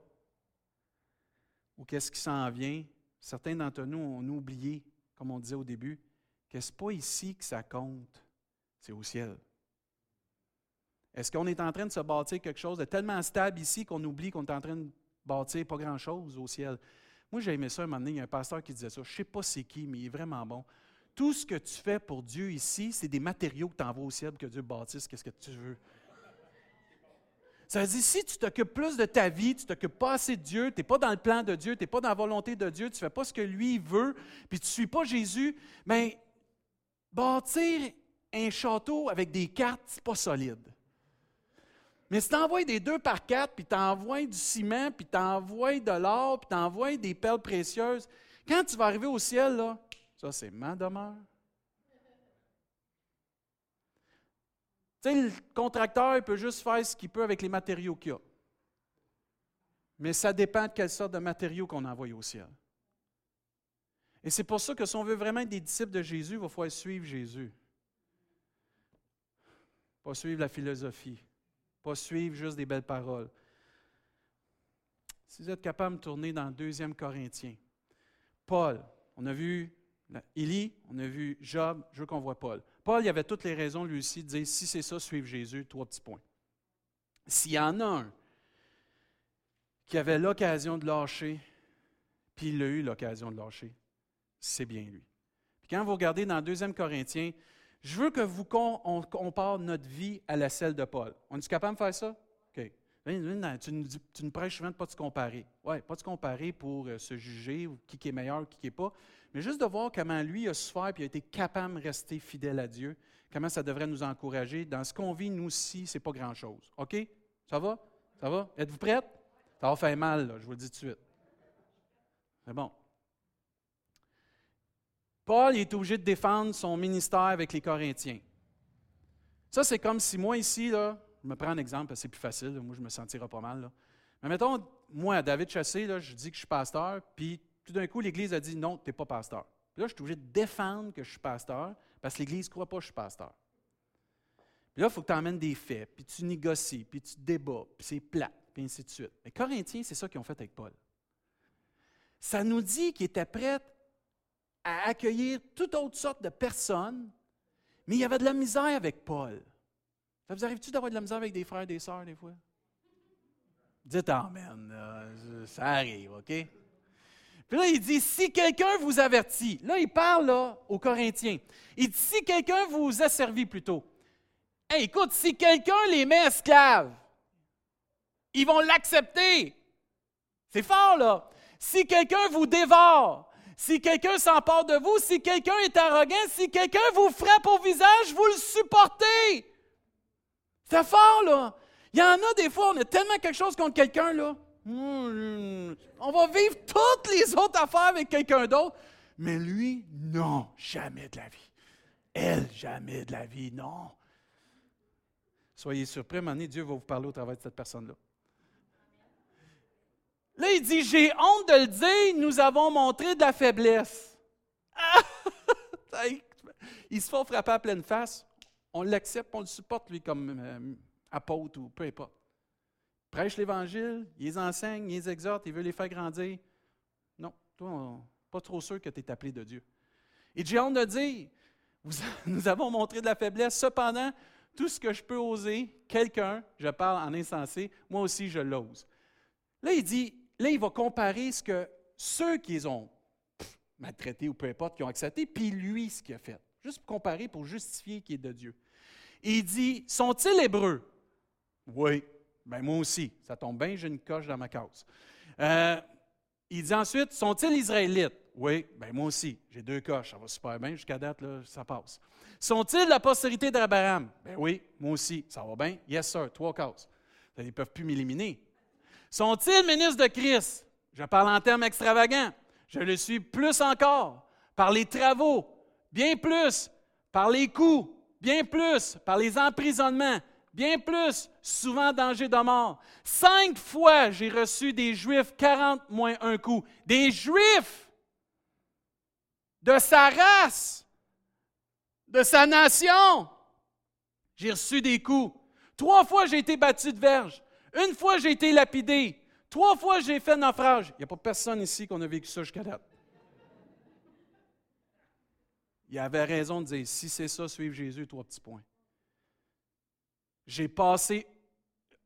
ou qu'est-ce qui s'en vient, certains d'entre nous ont oublié, comme on disait au début, que ce n'est pas ici que ça compte, c'est au ciel. Est-ce qu'on est en train de se bâtir quelque chose de tellement stable ici qu'on oublie qu'on est en train de bâtir pas grand-chose au ciel? Moi, j'ai aimé ça un moment donné, il y a un pasteur qui disait ça, je ne sais pas c'est qui, mais il est vraiment bon. Tout ce que tu fais pour Dieu ici, c'est des matériaux que tu envoies au ciel que Dieu bâtisse, qu'est-ce que tu veux. Ça veut dire, si tu t'occupes plus de ta vie, tu ne t'occupes pas assez de Dieu, tu n'es pas dans le plan de Dieu, tu n'es pas dans la volonté de Dieu, tu ne fais pas ce que lui veut, puis tu ne suis pas Jésus, bien, bâtir un château avec des cartes, ce pas solide. Mais si tu envoies des deux par quatre, puis tu envoies du ciment, puis tu envoies de l'or, puis tu envoies des perles précieuses, quand tu vas arriver au ciel, là, ça c'est ma demeure. Tu sais, le contracteur il peut juste faire ce qu'il peut avec les matériaux qu'il a. Mais ça dépend de quelle sorte de matériaux qu'on envoie au ciel. Et c'est pour ça que si on veut vraiment être des disciples de Jésus, il va falloir suivre Jésus. Pas suivre la philosophie. Suivre juste des belles paroles. Si vous êtes capable de tourner dans 2 Corinthiens, Paul, on a vu Élie, on a vu Job, je veux qu'on voit Paul. Paul, il avait toutes les raisons, lui aussi, de dire si c'est ça, suivre Jésus, trois petits points. S'il y en a un qui avait l'occasion de lâcher, puis il a eu l'occasion de lâcher. C'est bien lui. Puis quand vous regardez dans 2 Corinthiens, je veux que vous on compare notre vie à la celle de Paul. On est capable de faire ça? OK. Tu nous, tu nous prêches souvent de ne te comparer. Oui, pas te comparer pour euh, se juger, ou qui est meilleur, qui n'est pas, mais juste de voir comment lui a souffert et a été capable de rester fidèle à Dieu, comment ça devrait nous encourager. Dans ce qu'on vit, nous aussi, ce n'est pas grand-chose. OK? Ça va? Ça va? Êtes-vous prête? Ça va faire mal, je vous le dis tout de suite. C'est bon. Paul est obligé de défendre son ministère avec les Corinthiens. Ça, c'est comme si moi ici, là, je me prends un exemple, c'est plus facile, moi je me sentirais pas mal. Mais mettons, moi, David Chassé, là, je dis que je suis pasteur, puis tout d'un coup, l'Église a dit non, tu n'es pas pasteur. Puis là, je suis obligé de défendre que je suis pasteur, parce que l'Église ne croit pas que je suis pasteur. Puis là, il faut que tu emmènes des faits, puis tu négocies, puis tu débats, puis c'est plat, puis ainsi de suite. Mais Corinthiens, c'est ça qu'ils ont fait avec Paul. Ça nous dit qu'ils étaient prêts à accueillir toute autre sorte de personnes, mais il y avait de la misère avec Paul. Ça vous arrive-tu d'avoir de la misère avec des frères et des sœurs des fois? Dites Amen. ça arrive, OK? Puis là, il dit, si quelqu'un vous avertit, là, il parle là, aux Corinthiens. Il dit, si quelqu'un vous a servi plutôt. Écoute, si quelqu'un les met esclaves, ils vont l'accepter. C'est fort, là. Si quelqu'un vous dévore, si quelqu'un s'empare de vous, si quelqu'un est arrogant, si quelqu'un vous frappe au visage, vous le supportez. C'est fort, là. Il y en a des fois, on a tellement quelque chose contre quelqu'un, là. Hmm, on va vivre toutes les autres affaires avec quelqu'un d'autre. Mais lui, non, jamais de la vie. Elle, jamais de la vie, non. Soyez surpris, à Dieu va vous parler au travers de cette personne-là. Là, il dit, j'ai honte de le dire, nous avons montré de la faiblesse. Ils se font frapper à pleine face on l'accepte, on le supporte, lui, comme euh, apôtre ou peu importe. Prêche l'Évangile, il les enseigne, il les exhorte, il veut les faire grandir. Non, toi, pas trop sûr que tu es appelé de Dieu. Et j'ai honte de dire, nous avons montré de la faiblesse, cependant, tout ce que je peux oser, quelqu'un, je parle en insensé, moi aussi je l'ose. Là, il dit, là, il va comparer ce que ceux qui ont maltraités ou peu importe, qui ont accepté, puis lui, ce qu'il a fait. Juste pour comparer, pour justifier qu'il est de Dieu. il dit Sont-ils hébreux? Oui. Ben moi aussi. Ça tombe bien, j'ai une coche dans ma cause. Euh, il dit ensuite Sont-ils israélites? Oui. Ben moi aussi. J'ai deux coches. Ça va super bien. Jusqu'à date, là, ça passe. Sont-ils la postérité d'Abraham? Ben oui. Moi aussi. Ça va bien? Yes, sir. Trois cases. Ils ne peuvent plus m'éliminer. Sont-ils ministres de Christ? Je parle en termes extravagants. Je le suis plus encore par les travaux, bien plus par les coups, bien plus par les emprisonnements, bien plus souvent danger de mort. Cinq fois, j'ai reçu des Juifs 40 moins un coup. Des Juifs de sa race, de sa nation. J'ai reçu des coups. Trois fois, j'ai été battu de verge. Une fois, j'ai été lapidé. Trois fois, j'ai fait naufrage. Il n'y a pas personne ici qu'on a vécu ça jusqu'à date il avait raison de dire, si c'est ça, suivre Jésus, trois petits points. J'ai passé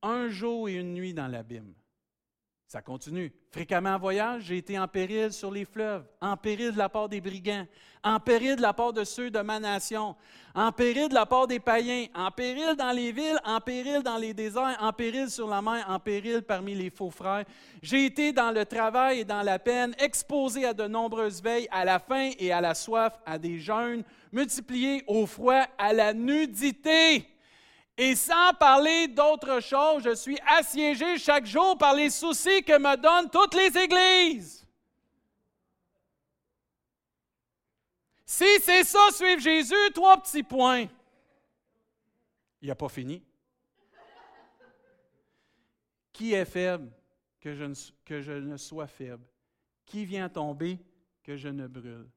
un jour et une nuit dans l'abîme. Ça continue. Fréquemment en voyage, j'ai été en péril sur les fleuves, en péril de la part des brigands, en péril de la part de ceux de ma nation, en péril de la part des païens, en péril dans les villes, en péril dans les déserts, en péril sur la mer, en péril parmi les faux frères. J'ai été dans le travail et dans la peine, exposé à de nombreuses veilles, à la faim et à la soif, à des jeûnes, multiplié au froid, à la nudité. Et sans parler d'autre chose, je suis assiégé chaque jour par les soucis que me donnent toutes les églises. Si c'est ça, suivre Jésus, trois petits points. Il n'a pas fini. Qui est faible que je, ne, que je ne sois faible? Qui vient tomber que je ne brûle?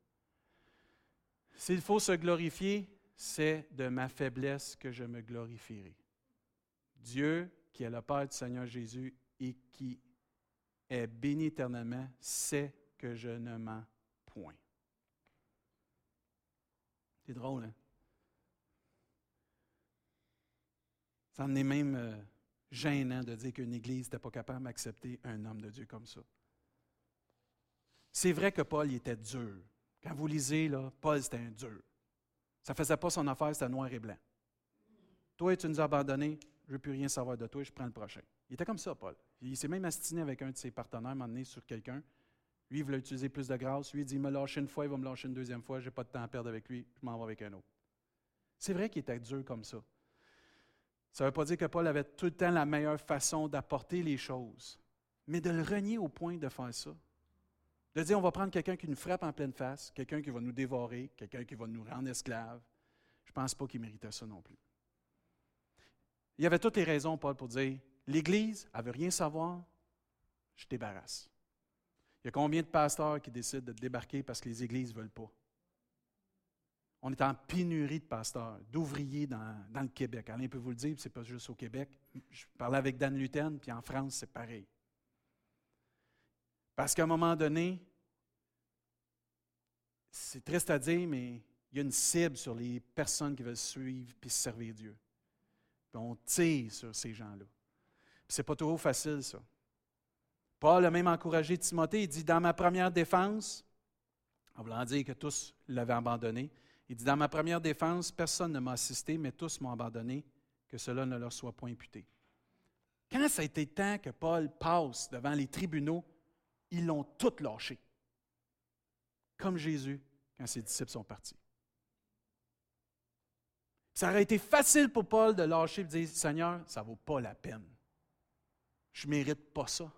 S'il faut se glorifier, c'est de ma faiblesse que je me glorifierai. Dieu, qui est le Père du Seigneur Jésus et qui est béni éternellement, sait que je ne mens point. C'est drôle, hein? Ça en est même euh, gênant de dire qu'une Église n'était pas capable d'accepter un homme de Dieu comme ça. C'est vrai que Paul était dur. Quand vous lisez, là, Paul, c'était un dur. Ça ne faisait pas son affaire, c'était noir et blanc. Toi, tu nous as abandonnés, je ne veux plus rien savoir de toi, je prends le prochain. Il était comme ça, Paul. Il s'est même astiné avec un de ses partenaires, un sur quelqu'un. Lui, il voulait utiliser plus de grâce. Lui, il dit, il me lâche une fois, il va me lâcher une deuxième fois, je n'ai pas de temps à perdre avec lui, je m'en vais avec un autre. C'est vrai qu'il était dur comme ça. Ça ne veut pas dire que Paul avait tout le temps la meilleure façon d'apporter les choses, mais de le renier au point de faire ça. De dire, on va prendre quelqu'un qui nous frappe en pleine face, quelqu'un qui va nous dévorer, quelqu'un qui va nous rendre esclaves. Je ne pense pas qu'il méritait ça non plus. Il y avait toutes les raisons, Paul, pour dire, l'Église, elle ne veut rien savoir, je débarrasse. Il y a combien de pasteurs qui décident de débarquer parce que les églises ne veulent pas? On est en pénurie de pasteurs, d'ouvriers dans, le Québec. Alain peut vous le dire, ce n'est pas juste au Québec. Je parlais avec Dan Luten, puis en France, c'est pareil. Parce qu'à un moment donné, c'est triste à dire, mais il y a une cible sur les personnes qui veulent suivre et servir Dieu. Puis on tire sur ces gens-là. Ce n'est pas trop facile, ça. Paul a même encouragé Timothée. Il dit Dans ma première défense, en voulant dire que tous l'avaient abandonné, il dit Dans ma première défense, personne ne m'a assisté, mais tous m'ont abandonné, que cela ne leur soit point imputé. Quand ça a été temps que Paul passe devant les tribunaux, ils l'ont tout lâché. Comme Jésus quand ses disciples sont partis. Ça aurait été facile pour Paul de lâcher et de dire Seigneur, ça ne vaut pas la peine. Je ne mérite pas ça.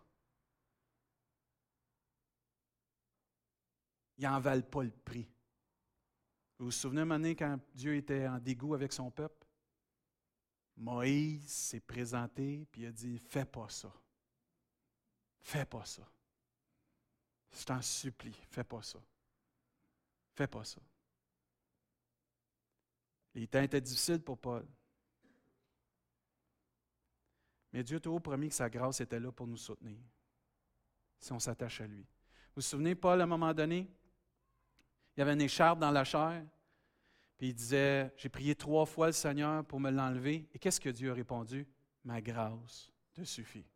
Ils n'en valent pas le prix. Vous vous souvenez un moment quand Dieu était en dégoût avec son peuple? Moïse s'est présenté puis il a dit Fais pas ça. Fais pas ça. Je t'en supplie, fais pas ça. Fais pas ça. Les temps étaient difficiles pour Paul. Mais Dieu t'a promis que sa grâce était là pour nous soutenir, si on s'attache à lui. Vous vous souvenez, Paul, à un moment donné, il y avait une écharpe dans la chair. Puis il disait, j'ai prié trois fois le Seigneur pour me l'enlever. Et qu'est-ce que Dieu a répondu? Ma grâce te suffit.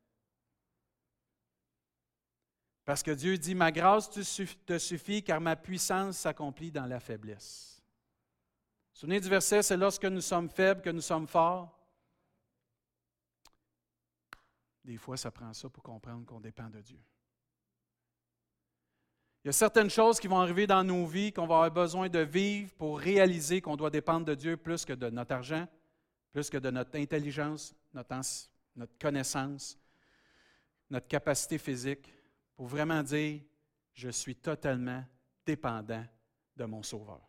Parce que Dieu dit, ma grâce te suffit car ma puissance s'accomplit dans la faiblesse. Souvenez du verset, c'est lorsque nous sommes faibles que nous sommes forts. Des fois, ça prend ça pour comprendre qu'on dépend de Dieu. Il y a certaines choses qui vont arriver dans nos vies qu'on va avoir besoin de vivre pour réaliser qu'on doit dépendre de Dieu plus que de notre argent, plus que de notre intelligence, notre, notre connaissance, notre capacité physique, pour vraiment dire, je suis totalement dépendant de mon Sauveur.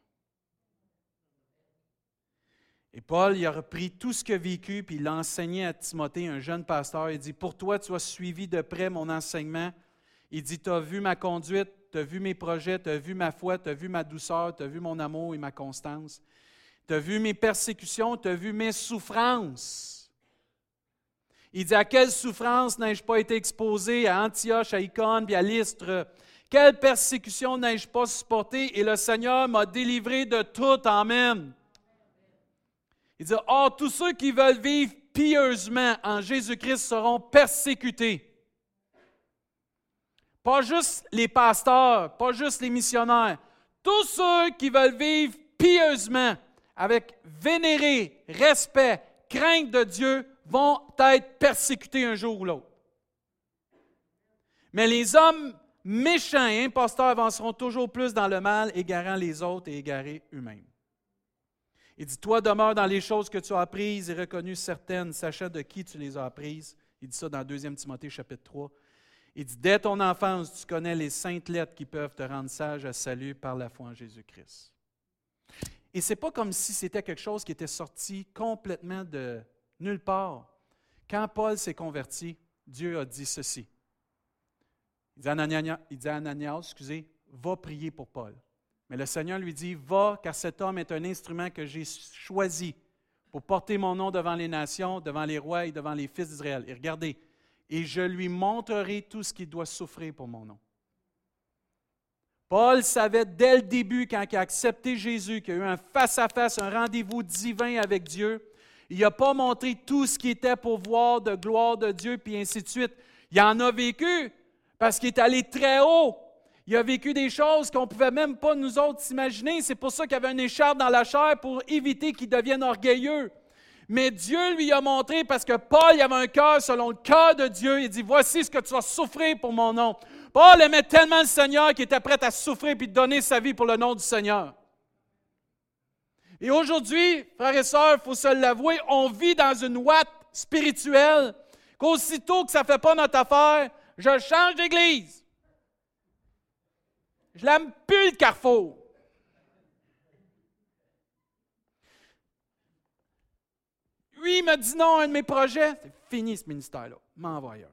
Et Paul, il a repris tout ce qu'il a vécu, puis il l'a enseigné à Timothée, un jeune pasteur. Il dit, pour toi, tu as suivi de près mon enseignement. Il dit, tu as vu ma conduite, tu as vu mes projets, tu as vu ma foi, tu as vu ma douceur, tu as vu mon amour et ma constance. Tu as vu mes persécutions, tu as vu mes souffrances. Il dit, à quelle souffrance n'ai-je pas été exposé? À Antioche, à Icône, puis à Lystre? Quelle persécution n'ai-je pas supporté? Et le Seigneur m'a délivré de tout. Amen. Il dit, oh, tous ceux qui veulent vivre pieusement en Jésus-Christ seront persécutés. Pas juste les pasteurs, pas juste les missionnaires. Tous ceux qui veulent vivre pieusement, avec vénéré, respect, crainte de Dieu, vont être persécutés un jour ou l'autre. Mais les hommes méchants et imposteurs avanceront toujours plus dans le mal, égarant les autres et égarés eux-mêmes. Il dit, toi demeure dans les choses que tu as apprises et reconnues certaines, sachant de qui tu les as apprises. Il dit ça dans 2 Timothée chapitre 3. Il dit, dès ton enfance, tu connais les saintes lettres qui peuvent te rendre sage à salut par la foi en Jésus-Christ. Et ce n'est pas comme si c'était quelque chose qui était sorti complètement de nulle part. Quand Paul s'est converti, Dieu a dit ceci. Il dit à Ananias, à excusez, va prier pour Paul. Mais le Seigneur lui dit, va, car cet homme est un instrument que j'ai choisi pour porter mon nom devant les nations, devant les rois et devant les fils d'Israël. Et regardez, et je lui montrerai tout ce qu'il doit souffrir pour mon nom. Paul savait dès le début, quand il a accepté Jésus, qu'il y a eu un face-à-face, un rendez-vous divin avec Dieu, il n'a pas montré tout ce qui était pour voir de gloire de Dieu, puis ainsi de suite. Il en a vécu parce qu'il est allé très haut. Il a vécu des choses qu'on ne pouvait même pas nous autres s'imaginer. C'est pour ça qu'il y avait un écharpe dans la chair pour éviter qu'il devienne orgueilleux. Mais Dieu lui a montré, parce que Paul avait un cœur selon le cœur de Dieu, il dit, voici ce que tu vas souffrir pour mon nom. Paul aimait tellement le Seigneur qu'il était prêt à souffrir et donner sa vie pour le nom du Seigneur. Et aujourd'hui, frères et sœurs, il faut se l'avouer, on vit dans une ouate spirituelle qu'aussitôt que ça ne fait pas notre affaire, je change d'église. Je l'aime plus le carrefour. Lui, il m'a dit non à un de mes projets. C'est fini ce ministère-là. M'envoie ailleurs.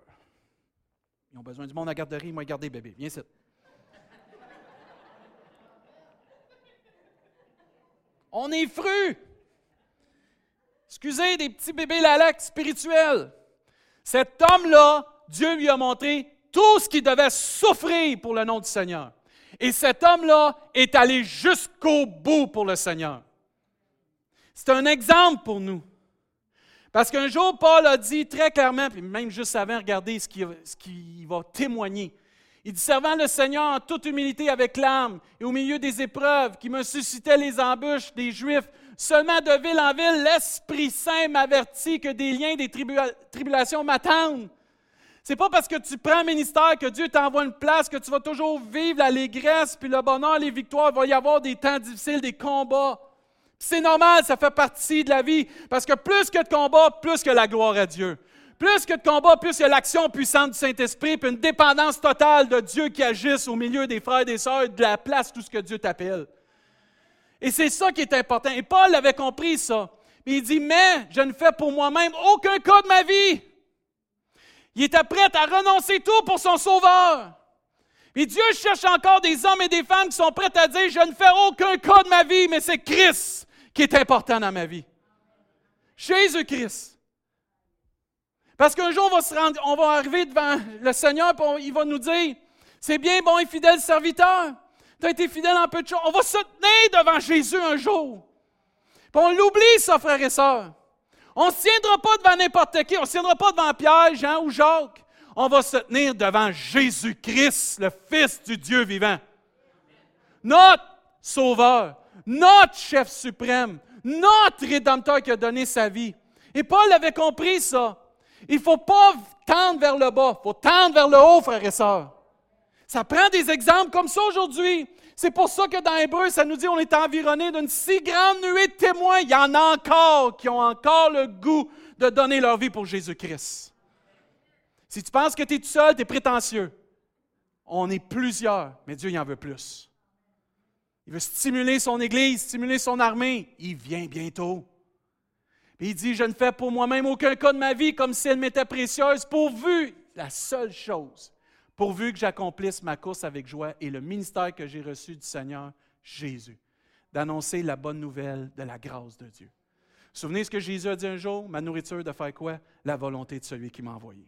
Ils ont besoin du monde à garderie, moi, garder bébé. Viens ici. On est fru. Excusez, des petits bébés lalacs spirituels. Cet homme-là, Dieu lui a montré tout ce qu'il devait souffrir pour le nom du Seigneur. Et cet homme-là est allé jusqu'au bout pour le Seigneur. C'est un exemple pour nous. Parce qu'un jour, Paul a dit très clairement, puis même juste avant, regardez ce qu'il va témoigner. Il dit, servant le Seigneur en toute humilité avec l'âme et au milieu des épreuves qui me suscitaient les embûches des Juifs, seulement de ville en ville, l'Esprit Saint m'avertit que des liens, des tribulations m'attendent. C'est pas parce que tu prends ministère que Dieu t'envoie une place que tu vas toujours vivre l'allégresse, puis le bonheur, les victoires. Il va y avoir des temps difficiles, des combats. C'est normal, ça fait partie de la vie. Parce que plus que de combats, plus que la gloire à Dieu. Plus que de combats, plus que l'action puissante du Saint-Esprit, puis une dépendance totale de Dieu qui agisse au milieu des frères et des sœurs, de la place, tout ce que Dieu t'appelle. Et c'est ça qui est important. Et Paul avait compris ça. il dit, mais je ne fais pour moi-même aucun cas de ma vie. Il était prêt à renoncer tout pour son sauveur. Et Dieu cherche encore des hommes et des femmes qui sont prêts à dire, je ne fais aucun cas de ma vie, mais c'est Christ qui est important dans ma vie. Jésus-Christ. Parce qu'un jour, on va, se rendre, on va arriver devant le Seigneur et il va nous dire, c'est bien, bon et fidèle serviteur. Tu as été fidèle en peu de choses. On va se tenir devant Jésus un jour. Puis on l'oublie, ça, frères et sœurs. On ne se tiendra pas devant n'importe qui. On ne se tiendra pas devant Pierre, Jean ou Jacques. On va se tenir devant Jésus-Christ, le Fils du Dieu vivant. Notre Sauveur, notre chef suprême, notre Rédempteur qui a donné sa vie. Et Paul avait compris ça. Il ne faut pas tendre vers le bas, il faut tendre vers le haut, frères et sœurs. Ça prend des exemples comme ça aujourd'hui. C'est pour ça que dans Hébreu, ça nous dit qu'on est environné d'une si grande nuée de témoins. Il y en a encore qui ont encore le goût de donner leur vie pour Jésus-Christ. Si tu penses que tu es tout seul, tu es prétentieux. On est plusieurs, mais Dieu y en veut plus. Il veut stimuler son Église, stimuler son armée. Il vient bientôt. Il dit, je ne fais pour moi-même aucun cas de ma vie comme si elle m'était précieuse, pourvu, la seule chose, pourvu que j'accomplisse ma course avec joie et le ministère que j'ai reçu du Seigneur Jésus, d'annoncer la bonne nouvelle de la grâce de Dieu. Vous vous souvenez ce que Jésus a dit un jour? Ma nourriture de faire quoi? La volonté de celui qui m'a envoyé.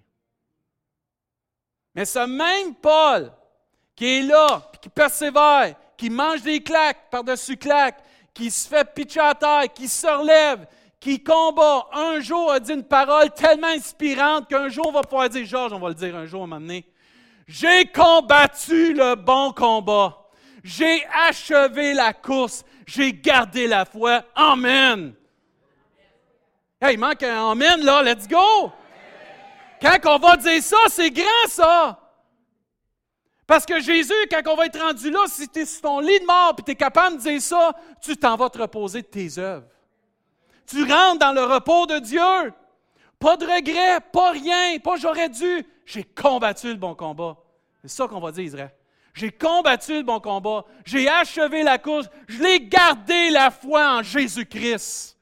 Mais ce même Paul qui est là, qui persévère, qui mange des claques par-dessus claques, qui se fait pitcher à terre, qui se relève, qui combat, un jour a dit une parole tellement inspirante qu'un jour on va pouvoir dire, Georges, on va le dire un jour à un moment donné, j'ai combattu le bon combat. J'ai achevé la course. J'ai gardé la foi. Amen. Hey, il manque un Amen, là. Let's go. Quand on va dire ça, c'est grand, ça. Parce que Jésus, quand on va être rendu là, si tu es sur ton lit de mort et tu es capable de dire ça, tu t'en vas te reposer de tes œuvres. Tu rentres dans le repos de Dieu. Pas de regret, pas rien, pas j'aurais dû. J'ai combattu le bon combat. C'est ça qu'on va dire, Israël. J'ai combattu le bon combat. J'ai achevé la course. Je l'ai gardé la foi en Jésus-Christ.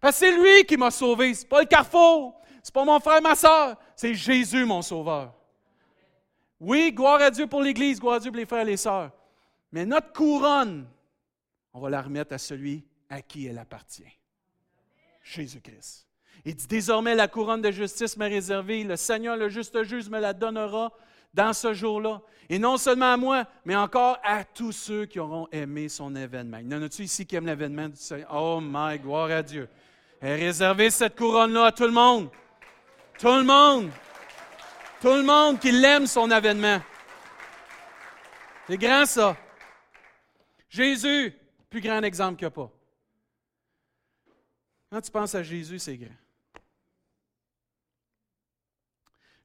Parce que c'est lui qui m'a sauvé. Ce n'est pas le carrefour. Ce n'est pas mon frère, ma soeur. C'est Jésus, mon sauveur. Oui, gloire à Dieu pour l'Église, gloire à Dieu pour les frères et les sœurs. Mais notre couronne, on va la remettre à celui à qui elle appartient. Jésus-Christ. Il dit désormais la couronne de justice m'est réservée, le Seigneur, le juste juge, me la donnera dans ce jour-là. Et non seulement à moi, mais encore à tous ceux qui auront aimé son événement. Il y en a-tu ici qui aiment l'événement du Seigneur? Oh my, gloire à Dieu. Elle est réservée cette couronne-là à tout le monde. Tout le monde. Tout le monde qui l'aime, son avènement. C'est grand, ça. Jésus, plus grand exemple a pas. Quand tu penses à Jésus, c'est grand.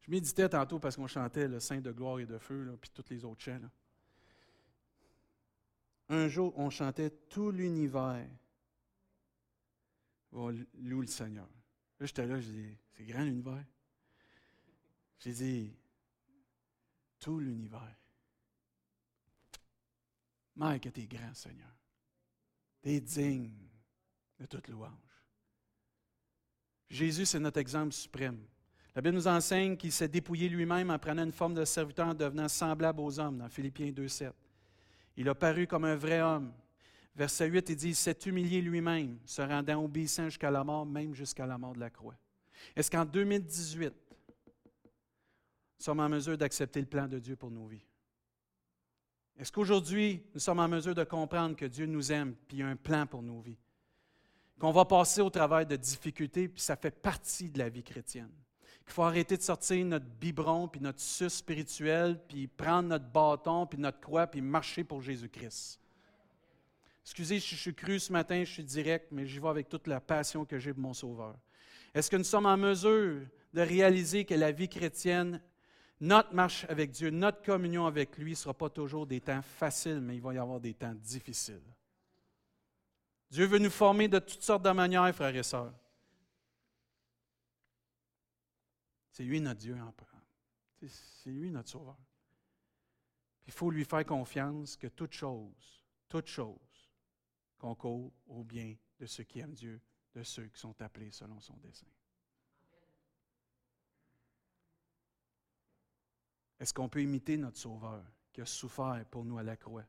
Je méditais tantôt parce qu'on chantait le Saint de gloire et de feu, puis tous les autres chants. Un jour, on chantait tout l'univers va louer le Seigneur. Là, j'étais là, je dis, c'est grand l'univers. J'ai dit, tout l'univers. Mike, que es grand, Seigneur. Tu es digne de toute louange. Jésus, c'est notre exemple suprême. La Bible nous enseigne qu'il s'est dépouillé lui-même en prenant une forme de serviteur, en devenant semblable aux hommes, dans Philippiens 2,7. Il a paru comme un vrai homme. Verset 8, il dit Il s'est humilié lui-même, se rendant obéissant jusqu'à la mort, même jusqu'à la mort de la croix. Est-ce qu'en 2018, nous sommes en mesure d'accepter le plan de Dieu pour nos vies? Est-ce qu'aujourd'hui, nous sommes en mesure de comprendre que Dieu nous aime et a un plan pour nos vies? Qu'on va passer au travail de difficultés, puis ça fait partie de la vie chrétienne. Qu'il faut arrêter de sortir notre biberon, puis notre suce spirituel, puis prendre notre bâton, puis notre croix, puis marcher pour Jésus-Christ. Excusez, je suis cru ce matin, je suis direct, mais j'y vais avec toute la passion que j'ai pour mon Sauveur. Est-ce que nous sommes en mesure de réaliser que la vie chrétienne notre marche avec Dieu, notre communion avec lui ne sera pas toujours des temps faciles, mais il va y avoir des temps difficiles? Dieu veut nous former de toutes sortes de manières, frères et sœurs. C'est lui notre Dieu. C'est lui notre Sauveur. Il faut lui faire confiance que toute chose, toute chose, concourt au bien de ceux qui aiment Dieu, de ceux qui sont appelés selon son dessein. Est-ce qu'on peut imiter notre Sauveur qui a souffert pour nous à la croix?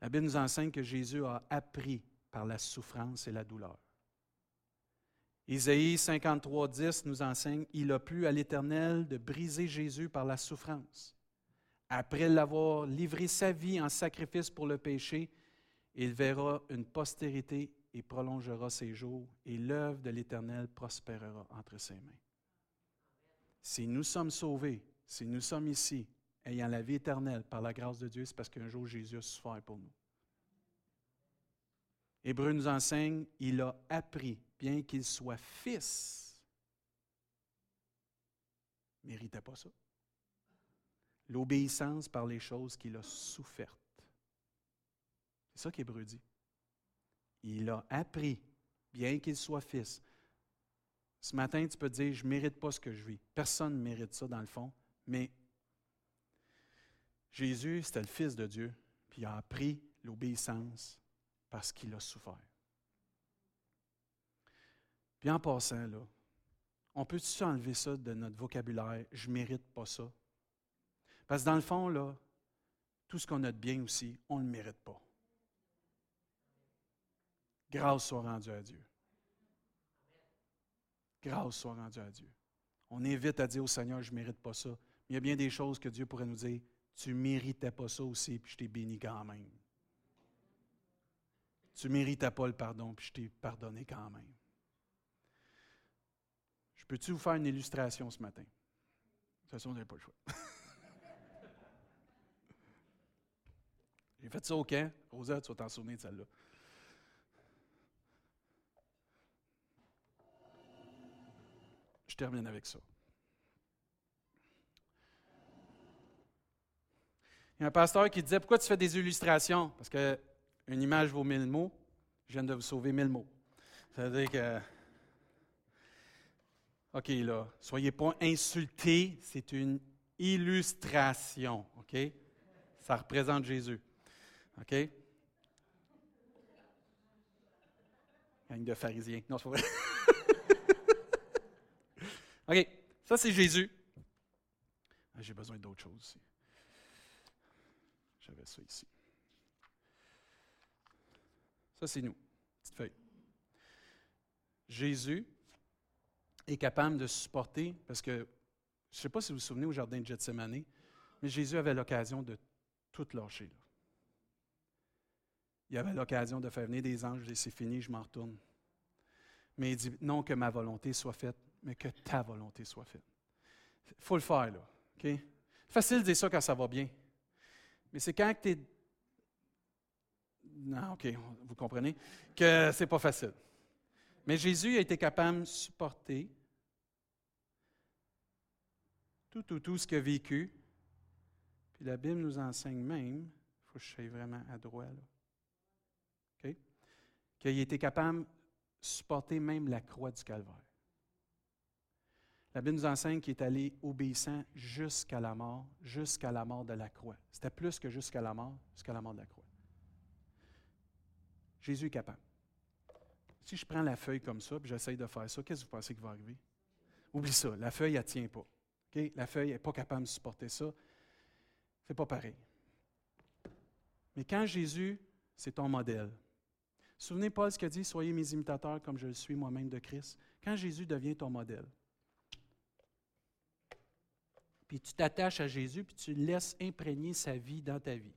La Bible nous enseigne que Jésus a appris par la souffrance et la douleur. Isaïe 53, 10 nous enseigne Il a plu à l'Éternel de briser Jésus par la souffrance. Après l'avoir livré sa vie en sacrifice pour le péché, il verra une postérité et prolongera ses jours, et l'œuvre de l'Éternel prospérera entre ses mains. Si nous sommes sauvés, si nous sommes ici, ayant la vie éternelle par la grâce de Dieu, c'est parce qu'un jour Jésus a souffert pour nous. Hébreu nous enseigne, il a appris, bien qu'il soit fils, ne méritait pas ça. L'obéissance par les choses qu'il a souffertes. C'est ça qu'Hébreu dit. Il a appris, bien qu'il soit fils. Ce matin, tu peux dire, je ne mérite pas ce que je vis. Personne ne mérite ça dans le fond. Mais Jésus, c'était le Fils de Dieu, puis il a appris l'obéissance parce qu'il a souffert. Puis en passant, là, on peut-tu enlever ça de notre vocabulaire? Je ne mérite pas ça? Parce que dans le fond, là, tout ce qu'on a de bien aussi, on ne le mérite pas. Grâce soit rendue à Dieu. Grâce soit rendue à Dieu. On invite à dire au Seigneur, je ne mérite pas ça. Il y a bien des choses que Dieu pourrait nous dire, tu ne méritais pas ça aussi, puis je t'ai béni quand même. Tu ne méritais pas le pardon, puis je t'ai pardonné quand même. Je peux-tu vous faire une illustration ce matin? De toute façon, vous n'avez pas le choix. J'ai fait ça au camp. Rosa, tu vas t'en souvenir de celle-là. Je termine avec ça. Il y a un pasteur qui disait Pourquoi tu fais des illustrations Parce qu'une image vaut mille mots. Je viens de vous sauver mille mots. Ça veut dire que. OK, là, soyez pas insultés, c'est une illustration. OK? Ça représente Jésus. OK? Gang de pharisiens. Non, c'est pas vrai. OK, ça c'est Jésus. Ah, j'ai besoin d'autre chose aussi. J'avais ça ici. Ça, c'est nous. Petite feuille. Jésus est capable de supporter, parce que je ne sais pas si vous vous souvenez au jardin de Gethsemane, mais Jésus avait l'occasion de tout lâcher. Il avait l'occasion de faire venir des anges, et c'est fini, je m'en retourne. Mais il dit, non que ma volonté soit faite, mais que ta volonté soit faite. Il faut le faire, là. Facile de dire ça quand ça va bien. Mais c'est quand tu es. Non, OK, vous comprenez, que c'est pas facile. Mais Jésus a été capable de supporter tout, tout, tout ce qu'il a vécu. Puis la Bible nous enseigne même, il faut que je sois vraiment à. OK? Qu'il a été capable de supporter même la croix du calvaire. La Bible nous enseigne qu'il est allé obéissant jusqu'à la mort, jusqu'à la mort de la croix. C'était plus que jusqu'à la mort, jusqu'à la mort de la croix. Jésus est capable. Si je prends la feuille comme ça, puis j'essaye de faire ça, qu'est-ce que vous pensez qui va arriver? Oublie ça, la feuille, elle ne tient pas. La feuille n'est pas capable de supporter ça. C'est pas pareil. Mais quand Jésus, c'est ton modèle. Souvenez Paul ce qu'il dit, soyez mes imitateurs comme je le suis moi-même de Christ. Quand Jésus devient ton modèle, puis tu t'attaches à Jésus, puis tu laisses imprégner sa vie dans ta vie.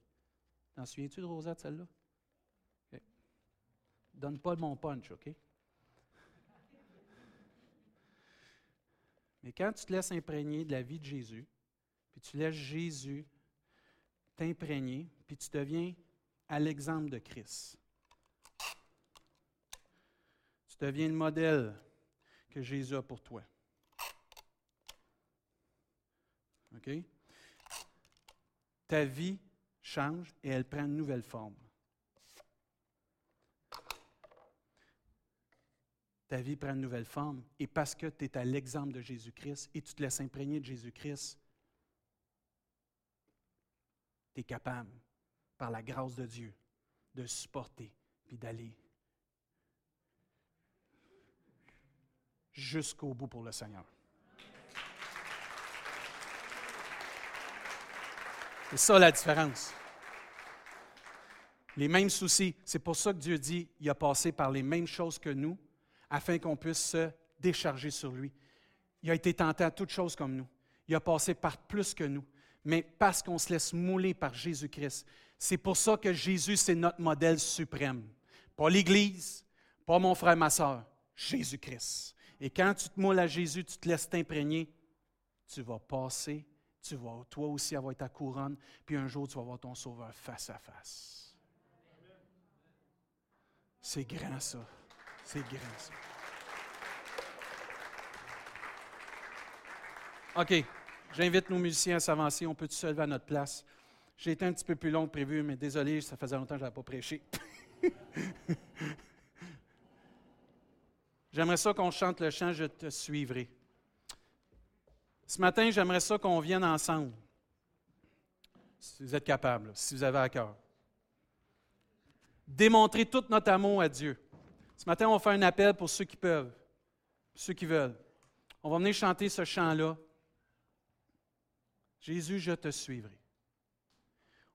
T'en souviens-tu de Rosette, celle-là? Donne pas mon punch, OK? Mais quand tu te laisses imprégner de la vie de Jésus, puis tu laisses Jésus t'imprégner, puis tu deviens à l'exemple de Christ. Tu deviens le modèle que Jésus a pour toi. OK? Ta vie change et elle prend une nouvelle forme. Ta vie prend une nouvelle forme et parce que tu es à l'exemple de Jésus-Christ et tu te laisses imprégner de Jésus-Christ, tu es capable, par la grâce de Dieu, de supporter puis d'aller jusqu'au bout pour le Seigneur. C'est ça la différence. Les mêmes soucis. C'est pour ça que Dieu dit il a passé par les mêmes choses que nous, afin qu'on puisse se décharger sur lui. Il a été tenté à toutes choses comme nous. Il a passé par plus que nous. Mais parce qu'on se laisse mouler par Jésus-Christ. C'est pour ça que Jésus, c'est notre modèle suprême. Pas l'Église, pas mon frère, ma soeur, Jésus-Christ. Et quand tu te moules à Jésus, tu te laisses t'imprégner, tu vas passer tu vas toi aussi avoir ta couronne, puis un jour tu vas voir ton Sauveur face à face. C'est grand ça. C'est grand ça. OK. J'invite nos musiciens à s'avancer. On peut se lever à notre place. J'ai été un petit peu plus long que prévu, mais désolé, ça faisait longtemps que je n'avais pas prêché. J'aimerais ça qu'on chante le chant Je te suivrai. Ce matin, j'aimerais ça qu'on vienne ensemble. Si vous êtes capable, si vous avez à cœur. Démontrer tout notre amour à Dieu. Ce matin, on va faire un appel pour ceux qui peuvent, ceux qui veulent. On va venir chanter ce chant-là. Jésus, je te suivrai.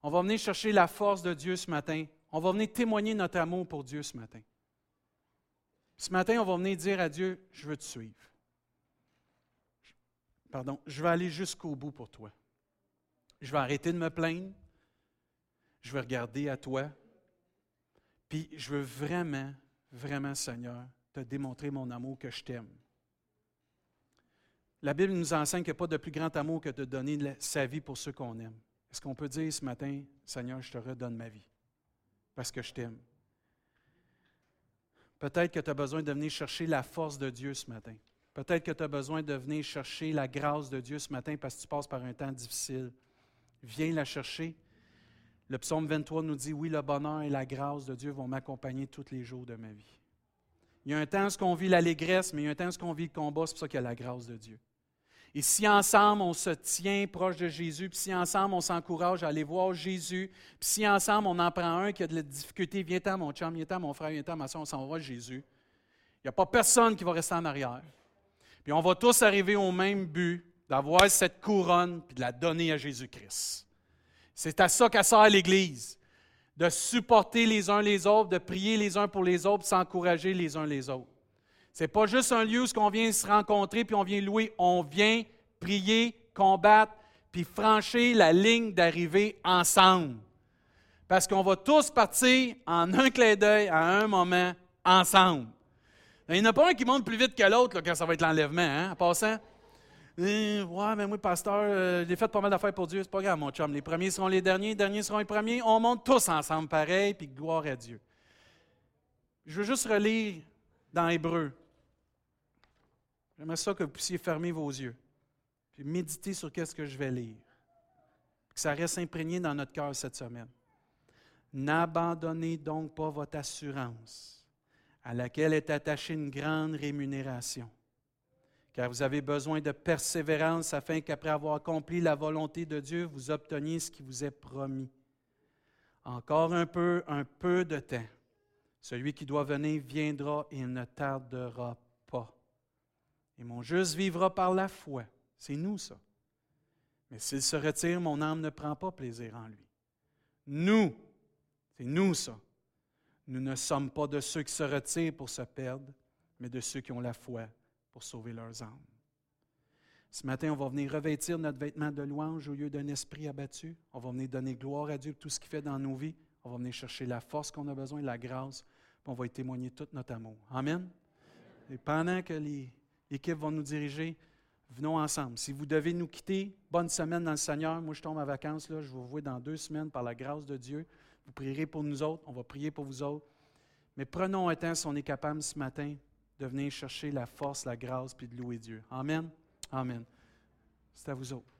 On va venir chercher la force de Dieu ce matin. On va venir témoigner notre amour pour Dieu ce matin. Ce matin, on va venir dire à Dieu, je veux te suivre pardon, je vais aller jusqu'au bout pour toi. Je vais arrêter de me plaindre. Je vais regarder à toi. Puis je veux vraiment, vraiment, Seigneur, te démontrer mon amour que je t'aime. La Bible nous enseigne qu'il n'y a pas de plus grand amour que de donner sa vie pour ceux qu'on aime. Est-ce qu'on peut dire ce matin, Seigneur, je te redonne ma vie parce que je t'aime? Peut-être que tu as besoin de venir chercher la force de Dieu ce matin. Peut-être que tu as besoin de venir chercher la grâce de Dieu ce matin parce que tu passes par un temps difficile. Viens la chercher. Le psaume 23 nous dit, oui, le bonheur et la grâce de Dieu vont m'accompagner tous les jours de ma vie. Il y a un temps où on vit l'allégresse, mais il y a un temps où on vit le combat, c'est pour ça qu'il y a la grâce de Dieu. Et si ensemble on se tient proche de Jésus, puis si ensemble on s'encourage à aller voir Jésus, puis si ensemble on en prend un qui a de la difficulté, viens-t'en mon chum, viens-t'en mon frère, viens-t'en ma soeur, on s'en va Jésus. Il n'y a pas personne qui va rester en arrière. Puis on va tous arriver au même but, d'avoir cette couronne puis de la donner à Jésus-Christ. C'est à ça qu'a sert l'Église, de supporter les uns les autres, de prier les uns pour les autres, s'encourager les uns les autres. C'est pas juste un lieu où on vient se rencontrer puis on vient louer, on vient prier, combattre puis franchir la ligne d'arrivée ensemble. Parce qu'on va tous partir en un clin d'œil à un moment ensemble. Il n'y en a pas un qui monte plus vite que l'autre quand ça va être l'enlèvement, hein, en passant. Eh, ouais, mais moi, pasteur, euh, j'ai fait pas mal d'affaires pour Dieu, c'est pas grave, mon chum. Les premiers seront les derniers, les derniers seront les premiers. On monte tous ensemble pareil, puis gloire à Dieu. Je veux juste relire dans Hébreu. J'aimerais ça que vous puissiez fermer vos yeux, puis méditer sur qu'est-ce que je vais lire. Que ça reste imprégné dans notre cœur cette semaine. N'abandonnez donc pas votre assurance, à laquelle est attachée une grande rémunération car vous avez besoin de persévérance afin qu'après avoir accompli la volonté de Dieu, vous obteniez ce qui vous est promis. Encore un peu, un peu de temps. Celui qui doit venir viendra et ne tardera pas. Et mon juste vivra par la foi. C'est nous, ça. Mais s'il se retire, mon âme ne prend pas plaisir en lui. Nous, c'est nous, ça. Nous ne sommes pas de ceux qui se retirent pour se perdre, mais de ceux qui ont la foi pour sauver leurs âmes. Ce matin, on va venir revêtir notre vêtement de louange au lieu d'un esprit abattu. On va venir donner gloire à Dieu pour tout ce qu'il fait dans nos vies. On va venir chercher la force qu'on a besoin, la grâce, on va y témoigner tout notre amour. Amen. Et pendant que l'équipe va nous diriger, venons ensemble. Si vous devez nous quitter, bonne semaine dans le Seigneur. Moi, je tombe en vacances. Là. Je vous vois dans deux semaines par la grâce de Dieu. Vous prierez pour nous autres. On va prier pour vous autres. Mais prenons un temps, si on est capable ce matin, de venir chercher la force, la grâce, puis de louer Dieu. Amen. Amen. C'est à vous autres.